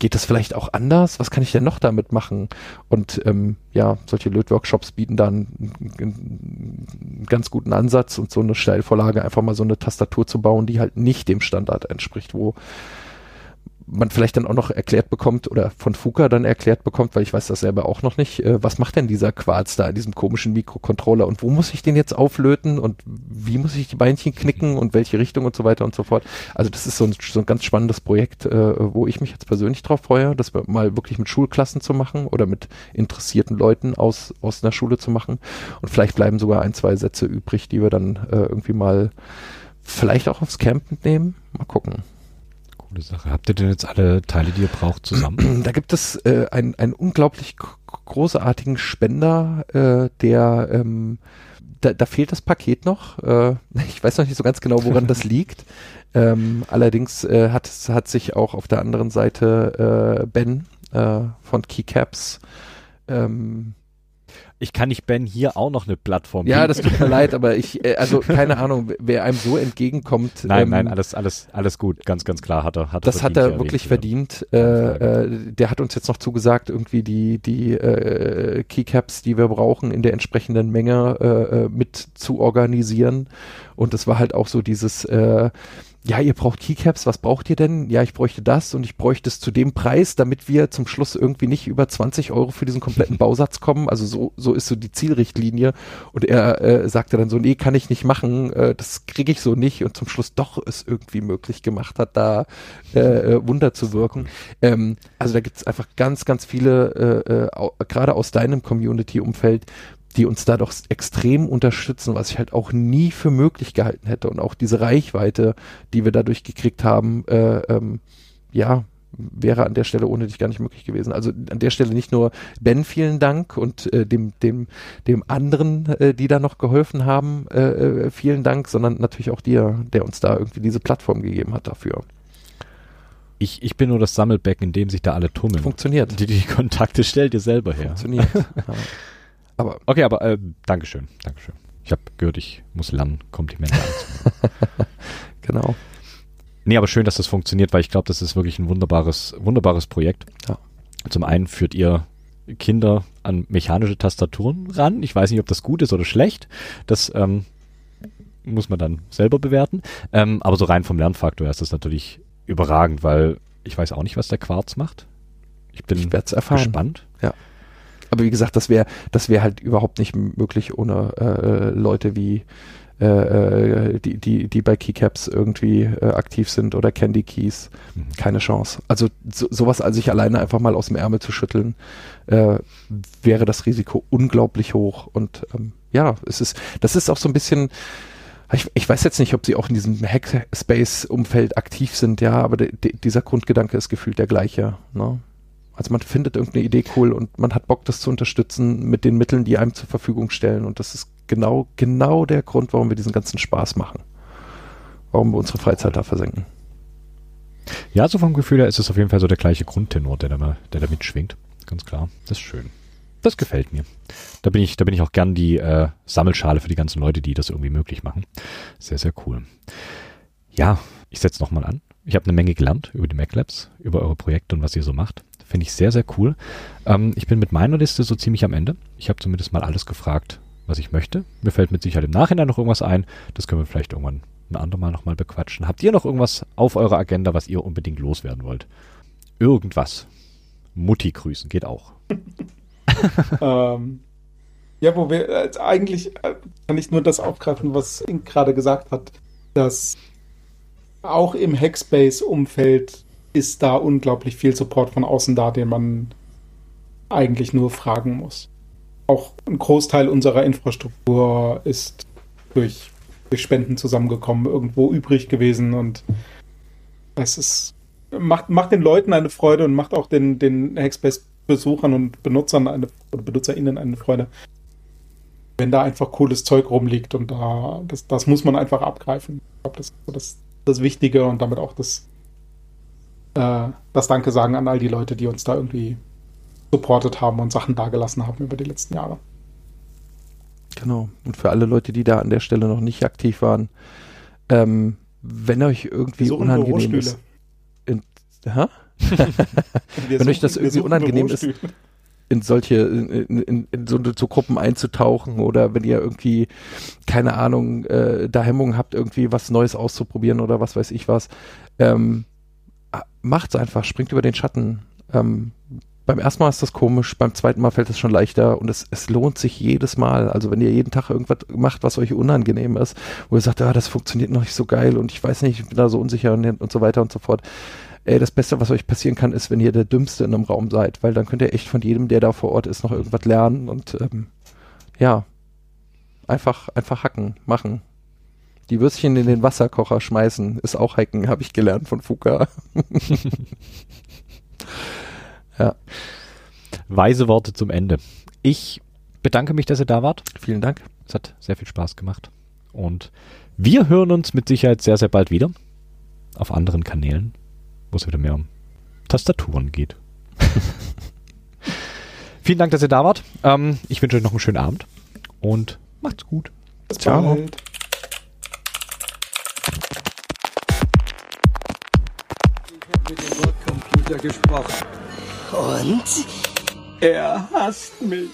Geht das vielleicht auch anders? Was kann ich denn noch damit machen? Und ähm, ja, solche Lötworkshops bieten dann einen, einen ganz guten Ansatz und so eine Steilvorlage, einfach mal so eine Tastatur zu bauen, die halt nicht dem Standard entspricht, wo man vielleicht dann auch noch erklärt bekommt oder von Fuka dann erklärt bekommt, weil ich weiß das selber auch noch nicht, äh, was macht denn dieser Quarz da in diesem komischen Mikrocontroller und wo muss ich den jetzt auflöten und wie muss ich die Beinchen knicken und welche Richtung und so weiter und so fort. Also das ist so ein, so ein ganz spannendes Projekt, äh, wo ich mich jetzt persönlich drauf freue, das mal wirklich mit Schulklassen zu machen oder mit interessierten Leuten aus, aus einer Schule zu machen und vielleicht bleiben sogar ein, zwei Sätze übrig, die wir dann äh, irgendwie mal vielleicht auch aufs Camp mitnehmen. Mal gucken coole Sache. Habt ihr denn jetzt alle Teile, die ihr braucht, zusammen? Da gibt es äh, einen, einen unglaublich großartigen Spender, äh, der ähm, da, da fehlt das Paket noch. Äh, ich weiß noch nicht so ganz genau, woran das liegt. Ähm, allerdings äh, hat, hat sich auch auf der anderen Seite äh, Ben äh, von Keycaps ähm, ich kann nicht Ben hier auch noch eine Plattform Ja, das tut mir leid, aber ich, äh, also keine Ahnung, wer einem so entgegenkommt. Nein, ähm, nein, alles, alles, alles gut, ganz, ganz klar hat er. Hat das hat er wirklich verdient. Äh, äh, der hat uns jetzt noch zugesagt, irgendwie die, die äh, Keycaps, die wir brauchen, in der entsprechenden Menge äh, äh mit zu organisieren. Und das war halt auch so dieses, äh, ja, ihr braucht Keycaps, was braucht ihr denn? Ja, ich bräuchte das und ich bräuchte es zu dem Preis, damit wir zum Schluss irgendwie nicht über 20 Euro für diesen kompletten Bausatz kommen. Also so, so ist so die Zielrichtlinie. Und er äh, sagte dann so, nee, kann ich nicht machen, äh, das kriege ich so nicht. Und zum Schluss doch es irgendwie möglich gemacht hat, da äh, äh Wunder zu wirken. Ähm, also da gibt es einfach ganz, ganz viele, äh, äh, gerade aus deinem Community-Umfeld, die uns da doch extrem unterstützen, was ich halt auch nie für möglich gehalten hätte. Und auch diese Reichweite, die wir dadurch gekriegt haben, äh, ähm, ja, wäre an der Stelle ohne dich gar nicht möglich gewesen. Also an der Stelle nicht nur Ben vielen Dank und äh, dem dem dem anderen, äh, die da noch geholfen haben, äh, äh vielen Dank, sondern natürlich auch dir, der uns da irgendwie diese Plattform gegeben hat dafür. Ich, ich bin nur das Sammelbecken, in dem sich da alle tummeln. Funktioniert. Die, die Kontakte stellt ihr selber her. Funktioniert. ja. Aber okay, aber äh, Dankeschön, Dankeschön. Ich habe gehört, ich muss lernen, Komplimente anzunehmen. genau. Nee, aber schön, dass das funktioniert, weil ich glaube, das ist wirklich ein wunderbares, wunderbares Projekt. Ja. Zum einen führt ihr Kinder an mechanische Tastaturen ran. Ich weiß nicht, ob das gut ist oder schlecht. Das ähm, muss man dann selber bewerten. Ähm, aber so rein vom Lernfaktor ist das natürlich überragend, weil ich weiß auch nicht, was der Quarz macht. Ich bin ich gespannt. Ja. Aber wie gesagt, das wäre das wäre halt überhaupt nicht möglich ohne äh, Leute wie äh, äh, die, die, die bei Keycaps irgendwie äh, aktiv sind oder Candy Keys. Mhm. Keine Chance. Also so, sowas als sich alleine einfach mal aus dem Ärmel zu schütteln, äh, wäre das Risiko unglaublich hoch. Und ähm, ja, es ist, das ist auch so ein bisschen, ich, ich, weiß jetzt nicht, ob sie auch in diesem Hackspace-Umfeld aktiv sind, ja, aber de, de, dieser Grundgedanke ist gefühlt der gleiche. Ne? Also man findet irgendeine Idee cool und man hat Bock, das zu unterstützen mit den Mitteln, die einem zur Verfügung stellen. Und das ist genau, genau der Grund, warum wir diesen ganzen Spaß machen. Warum wir unsere Freizeit da versenken. Ja, so vom Gefühl her ist es auf jeden Fall so der gleiche Grundtenor, der da, der da mitschwingt. Ganz klar. Das ist schön. Das gefällt mir. Da bin ich, da bin ich auch gern die äh, Sammelschale für die ganzen Leute, die das irgendwie möglich machen. Sehr, sehr cool. Ja, ich setze nochmal an. Ich habe eine Menge gelernt über die MacLabs, über eure Projekte und was ihr so macht. Finde ich sehr, sehr cool. Ähm, ich bin mit meiner Liste so ziemlich am Ende. Ich habe zumindest mal alles gefragt, was ich möchte. Mir fällt mit Sicherheit im Nachhinein noch irgendwas ein. Das können wir vielleicht irgendwann ein andermal nochmal bequatschen. Habt ihr noch irgendwas auf eurer Agenda, was ihr unbedingt loswerden wollt? Irgendwas. Mutti grüßen geht auch. ähm, ja, wo wir äh, eigentlich äh, kann ich nur das aufgreifen, was Ink gerade gesagt hat, dass auch im Hackspace-Umfeld ist da unglaublich viel Support von außen da, den man eigentlich nur fragen muss. Auch ein Großteil unserer Infrastruktur ist durch, durch Spenden zusammengekommen, irgendwo übrig gewesen und es ist, macht, macht den Leuten eine Freude und macht auch den, den Hackspace-Besuchern und Benutzern eine, oder BenutzerInnen eine Freude, wenn da einfach cooles Zeug rumliegt und da, das, das muss man einfach abgreifen. Ich glaube, das ist das, das Wichtige und damit auch das, äh, das Danke sagen an all die Leute, die uns da irgendwie supportet haben und Sachen dagelassen haben über die letzten Jahre. Genau. Und für alle Leute, die da an der Stelle noch nicht aktiv waren, ähm, wenn euch irgendwie unangenehm ist. In, wenn euch das irgendwie unangenehm ist, in solche, in, in, in so, so, Gruppen einzutauchen oder wenn ihr irgendwie, keine Ahnung, äh, da Hemmungen habt, irgendwie was Neues auszuprobieren oder was weiß ich was, ähm, macht's einfach, springt über den Schatten. Ähm, beim ersten Mal ist das komisch, beim zweiten Mal fällt es schon leichter und es, es lohnt sich jedes Mal. Also wenn ihr jeden Tag irgendwas macht, was euch unangenehm ist, wo ihr sagt, ah, das funktioniert noch nicht so geil und ich weiß nicht, ich bin da so unsicher und, und so weiter und so fort. Ey, das Beste, was euch passieren kann, ist, wenn ihr der Dümmste in einem Raum seid, weil dann könnt ihr echt von jedem, der da vor Ort ist, noch irgendwas lernen und ähm, ja, einfach, einfach hacken, machen. Die Würstchen in den Wasserkocher schmeißen, ist auch hacken, habe ich gelernt von Fuka. Ja. Weise Worte zum Ende. Ich bedanke mich, dass ihr da wart. Vielen Dank. Es hat sehr viel Spaß gemacht. Und wir hören uns mit Sicherheit sehr, sehr bald wieder. Auf anderen Kanälen, wo es wieder mehr um Tastaturen geht. Vielen Dank, dass ihr da wart. Ähm, ich wünsche euch noch einen schönen Abend und macht's gut. Bis Ciao. Bald. Mit dem Bordcomputer gesprochen. Und? Er hasst mich.